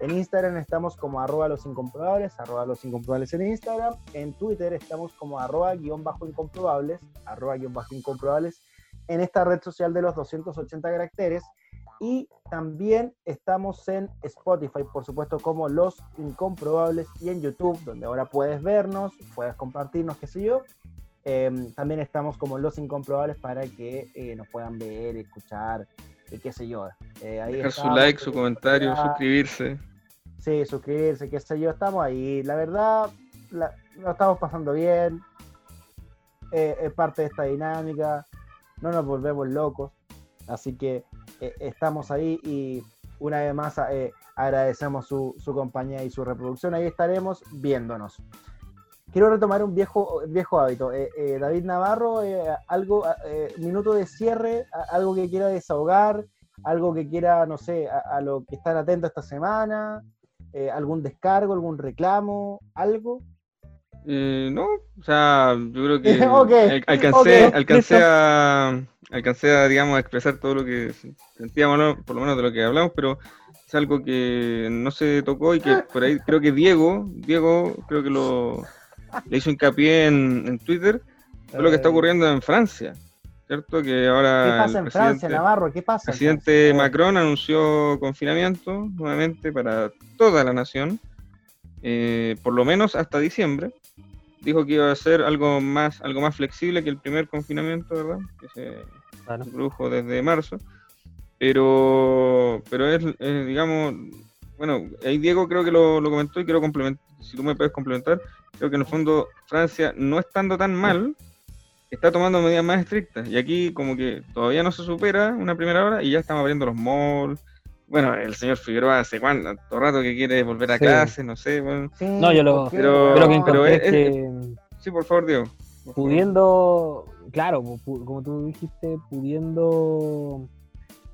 En, Instagram estamos como arroba los incomprobables, arroba los incomprobables en Instagram. En Twitter estamos como arroba guion bajo incomprobables, arroba guion bajo incomprobables. En esta red social de los 280 caracteres. Y también estamos en Spotify, por supuesto, como Los Incomprobables y en YouTube, donde ahora puedes vernos, puedes compartirnos, qué sé yo. Em, también estamos como Los Incomprobables para que eh, nos puedan ver, escuchar, y qué sé yo. Eh, Dejar su like, su comentario, suscribirse. Sí, suscribirse, qué sé yo. Estamos ahí. La verdad, la, lo estamos pasando bien. Eh, es parte de esta dinámica. No nos volvemos locos. Así que eh, estamos ahí y una vez más eh, agradecemos su, compañía y su reproducción. Ahí estaremos viéndonos. Quiero retomar un viejo, viejo hábito. Eh, David Navarro, algo, minuto de cierre, algo que quiera desahogar, algo que quiera, no sé, a, lo que estar atento esta semana, algún descargo, algún reclamo, algo. No, o sea, yo creo que (laughs) alcancé, alcancé a alcancé a, digamos, a expresar todo lo que sentíamos, por lo menos de lo que hablamos, pero es algo que no se tocó y que por ahí creo que Diego, Diego creo que lo le hizo hincapié en, en Twitter, es lo que está ocurriendo en Francia, ¿cierto? Que ahora ¿Qué pasa en Francia, Navarro? ¿Qué pasa? El presidente Macron anunció confinamiento nuevamente para toda la nación, eh, por lo menos hasta diciembre dijo que iba a ser algo más, algo más flexible que el primer confinamiento, ¿verdad? Que se produjo desde marzo. Pero, pero es, digamos, bueno, ahí Diego creo que lo, comentó y quiero complementar, si tú me puedes complementar, creo que en el fondo Francia, no estando tan mal, está tomando medidas más estrictas. Y aquí como que todavía no se supera una primera hora y ya estamos abriendo los malls, bueno, el señor Figueroa hace cuánto rato que quiere volver a clase, no sé. Bueno. no, yo lo pero, pero, que, que Sí, por favor, Diego. pudiendo, claro, como tú dijiste, pudiendo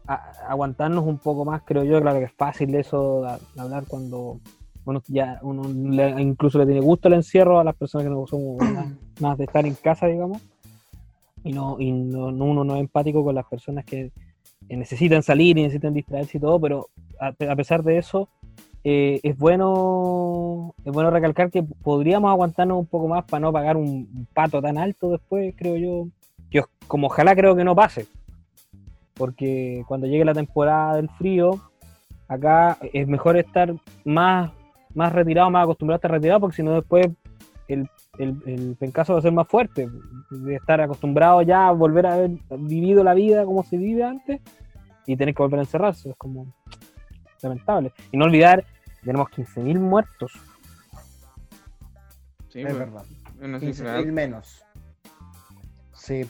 aguantarnos un poco más, creo yo, claro que es fácil eso de, hablar cuando bueno, ya uno incluso le tiene gusto el encierro a las personas que no somos (clears throat) más, de estar en casa, digamos, y no, y no, uno no es empático con las personas que necesitan salir y necesitan distraerse y todo, pero a, pesar de eso, eh, es bueno es bueno recalcar que podríamos aguantarnos un poco más para no pagar un, pato tan alto después, creo yo. yo. Como ojalá creo que no pase. Porque cuando llegue la temporada del frío, acá es mejor estar más, más retirado, más acostumbrado a estar retirado, porque si no después el, el, el, pencaso va a ser más fuerte. De estar acostumbrado ya a volver a haber vivido la vida como se vive antes y tener que volver a encerrarse. Es como lamentable. Y no olvidar, tenemos 15.000 muertos. Sí, es verdad. 15.000 menos. Sí,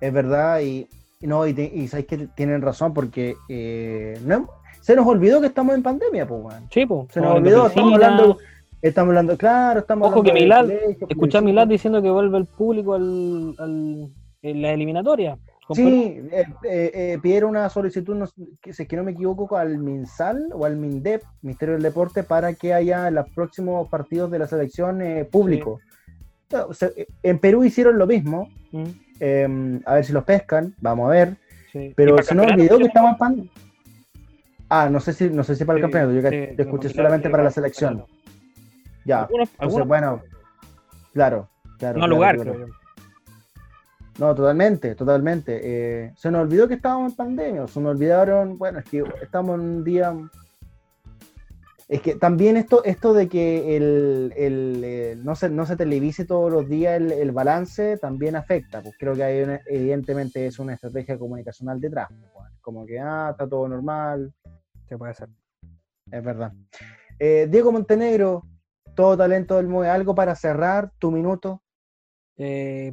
es verdad. Y, no, y, y sabéis que tienen razón porque eh, no, se nos olvidó que estamos en pandemia, pues, Sí, pues. Se nos olvidó, estamos hablando. Estamos hablando, claro, estamos Ojo que Milán, escuchar a Milán diciendo que vuelve el público al, al, en la eliminatoria. Sí, eh, eh, eh, pidieron una solicitud, no, si es que no me equivoco, al MinSal o al MINDEP, Ministerio del Deporte, para que haya los próximos partidos de la selección público. En Perú hicieron lo mismo, mm. em, a ver si los pescan, vamos a ver. Pero se nos olvidó que estaban pan. Ah, no sé si, no sé si para el campeonato, yo, escuché solamente para la selección. Ya, entonces, bueno, claro, claro. No lugar, creo no, totalmente, totalmente. Eh, se nos olvidó que estábamos en pandemia, se nos olvidaron, bueno, es que estamos en un día... Es que también esto, esto de que el, eh, no, se, no se televise todos los días el, balance también afecta, pues creo que hay evidentemente es una estrategia comunicacional detrás, pues, como que, ah, está todo normal. Se puede hacer. Es verdad. Eh, Diego Montenegro, todo talento del mundo, algo para cerrar tu minuto. Eh,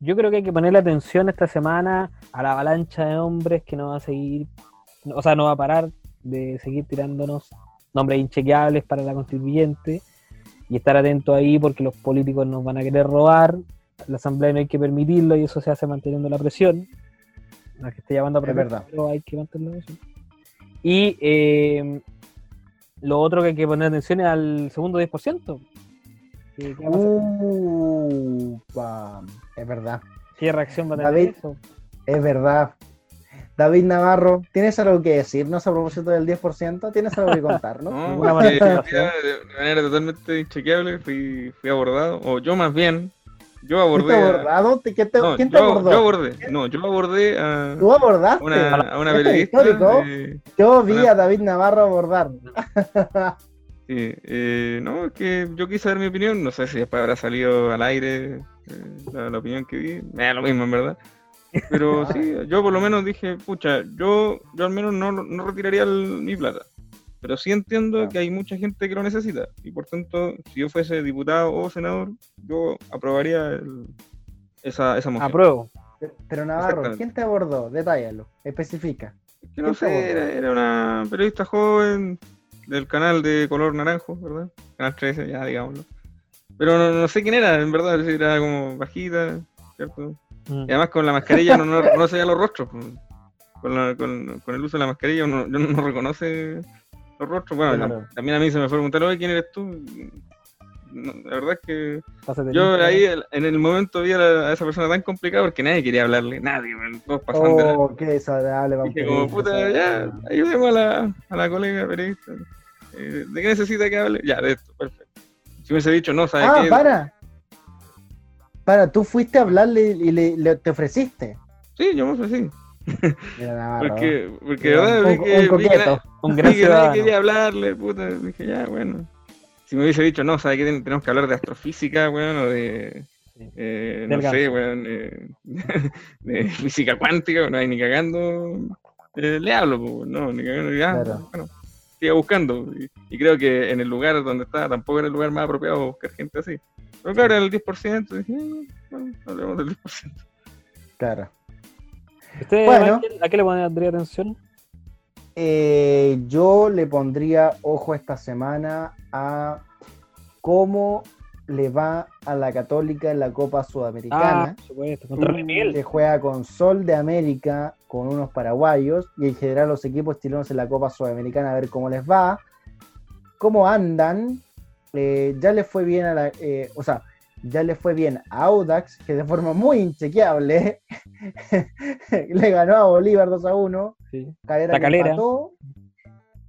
yo creo que hay que ponerle atención esta semana a la avalancha de hombres que no va a seguir, o sea, no va a parar de seguir tirándonos nombres inchequeables para la constituyente y estar atento ahí porque los políticos nos van a querer robar, la asamblea no hay que permitirlo y eso se hace manteniendo la presión. La que esté llamando a verdad. pero hay que mantener la presión. Y eh, lo otro que hay que poner atención es al segundo 10%. ¿Qué, qué? Uh, es verdad, ¿Qué reacción va a tener David. eso? es verdad. David Navarro, ¿tienes algo que decirnos a propósito del 10%? ¿Tienes algo que (laughs) contarnos? No, de de manera totalmente inchequeable fui, fui abordado, o yo más bien, yo ¿Fuiste abordé. abordado? ¿Te- qué te- no, ¿Quién te yo, abordó? yo abordé, no, yo abordé a ¿Tú abordaste? una, a una periodista. Yo vi una- a David Navarro abordar. (laughs) sí, eh, no, es que yo quise dar mi opinión, no sé si después habrá salido al aire eh, la, la opinión que vi, me da lo mismo en verdad. Pero (laughs) sí, yo por lo menos dije, pucha, yo, yo al menos no, no retiraría el- mi plata. Pero sí entiendo Claro. que hay mucha gente que lo necesita. Y por tanto, si yo fuese diputado o senador, yo aprobaría el- esa, esa moción. Apruebo. Pero Navarro. ¿quién te abordó? Detállalo, especifica. Que no ¿Quién te sé, era, era una periodista joven del canal de color naranjo, ¿verdad? Canal 13, ya digámoslo. Pero no, no sé quién era, en verdad, era como bajita, ¿cierto? Mm. Y además con la mascarilla uno no reconoce ya los rostros. Con, la- con- con el uso de la mascarilla uno, uno no reconoce los rostros. Bueno, Claro. también a mí se me fue a preguntar, oye, ¿quién eres tú? No, la verdad es que Pásate yo limpio. ahí el- en el momento vi a, la- a esa persona tan complicada porque nadie quería hablarle, nadie, todos pasaban de la- Oh, qué desagradable. Dije como, puta, ya, ayudemos a la, a la colega periodista. Eh, ¿De qué necesita que hable? Ya, de esto, perfecto. Si hubiese dicho, no, ¿sabes Ah, qué? para. Para, tú fuiste a hablarle y le, le- te ofreciste. Sí, yo me ofrecí. Mira, Navarro. Porque, porque Mira, de verdad, un, que, un que coqueto. Un Vi gran que nadie ciudadano. quería hablarle, puta. Dije, ya, bueno. Si me hubiese dicho, no, ¿sabes qué? Ten- Tenemos que hablar de astrofísica, weón, o de. Eh, no sé, weón. eh, (laughs) de física cuántica, no hay ni cagando. eh, le hablo, pues, no, ni cagando. Ya, Claro. bueno, siga buscando. Y, y creo que en el lugar donde estaba tampoco era el lugar más apropiado buscar gente así. Pero claro, era el 10%. Dije, "Eh, bueno, hablemos del 10%. Claro. ¿Usted, Bueno. A qué le pondría atención? Eh, yo le pondría ojo esta semana a cómo le va a la Católica en la Copa Ah, Sudamericana. por supuesto. Contra que juega con Sol de América, con unos paraguayos, y en general los equipos chilenos en la Copa Sudamericana a ver cómo les va, cómo andan. Eh, ya le fue bien a la, eh, o sea, ya le fue bien a Audax, que de forma muy inchequeable (laughs) le ganó a Bolívar 2 a 1. Sí. Calera, La Calera. empató,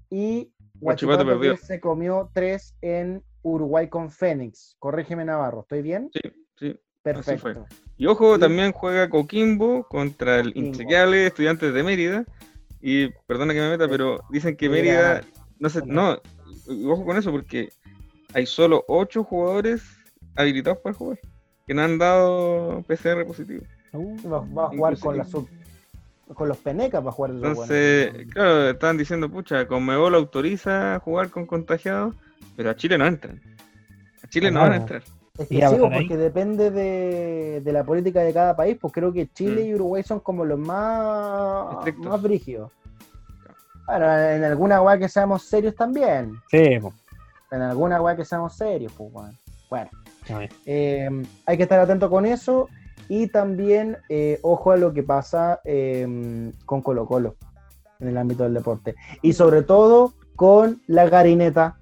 y perdió. se comió 3 en Uruguay con Fénix. Corrígeme Navarro, ¿estoy bien? Sí, sí. Perfecto. fue. Y ojo, Sí. también juega Coquimbo contra el Coquimbo. inchequeable Estudiantes de Mérida. Y perdona que me meta, pero dicen que Mérida no sé, no, ojo con eso porque hay solo ocho jugadores habilitados para jugar que no han dado PCR positivo. Uh, Va, va a jugar con la sub con los penecas va a jugar Entonces, buenos. claro, estaban diciendo, pucha, Conmebol autoriza jugar con contagiados, pero a Chile no entran. A Chile no van a entrar. Es ¿Y que sí, porque depende de, de la política de cada país, pues creo que Chile Mm. y Uruguay son como los más, Estrictos. más brígidos. Ahora, en alguna weá que seamos serios también. sí, po. En alguna weá que seamos serios, pues. Bueno, ver. Eh, hay que estar atento con eso. Y también, eh, ojo a lo que pasa eh, con Colo Colo en el ámbito del deporte. Y sobre todo con la garineta.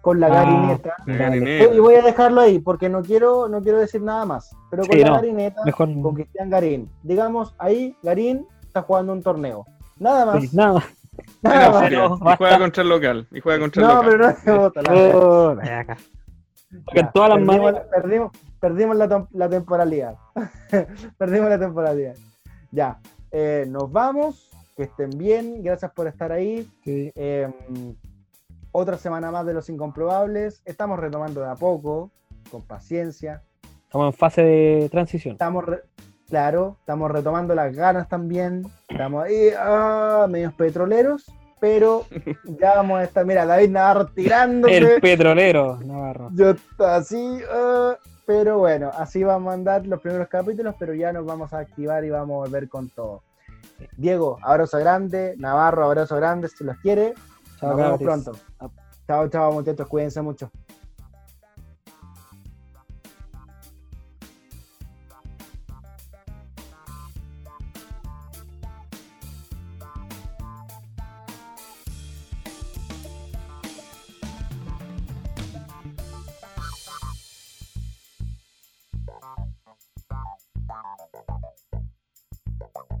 Con la Ah, garineta. La Dale. garineta. Y voy a dejarlo ahí porque no quiero, no quiero decir nada más. Pero con Sí, la no. garineta, Mejor con Cristian Garín. Digamos, ahí Garín está jugando un torneo. Nada más. Sí, nada más. Nada más. y juega contra el local. Y juega contra el No, local. pero no se vota. la- (laughs) Ya, todas las perdimos, maneras. perdimos, perdimos la, tem- la temporalidad. (laughs) perdimos la temporalidad. Ya, eh, nos vamos. Que estén bien. Gracias por estar ahí. Sí. Eh, otra semana más de los incomprobables. Estamos retomando de a poco, con paciencia. Estamos en fase de transición. Estamos, re- claro, estamos retomando las ganas también. Estamos ahí, ah, medios petroleros, pero (laughs) ya vamos a estar. Mira, David Navarro tirándose. El petrolero, Navarro. Yo así, ah, pero bueno, así vamos a andar los primeros capítulos, pero ya nos vamos a activar y vamos a volver con todo. Diego, abrazo grande, Navarro, abrazo grande, si los quiere. Chao, nos vemos pronto. Chao, chao, muchachos, cuídense mucho.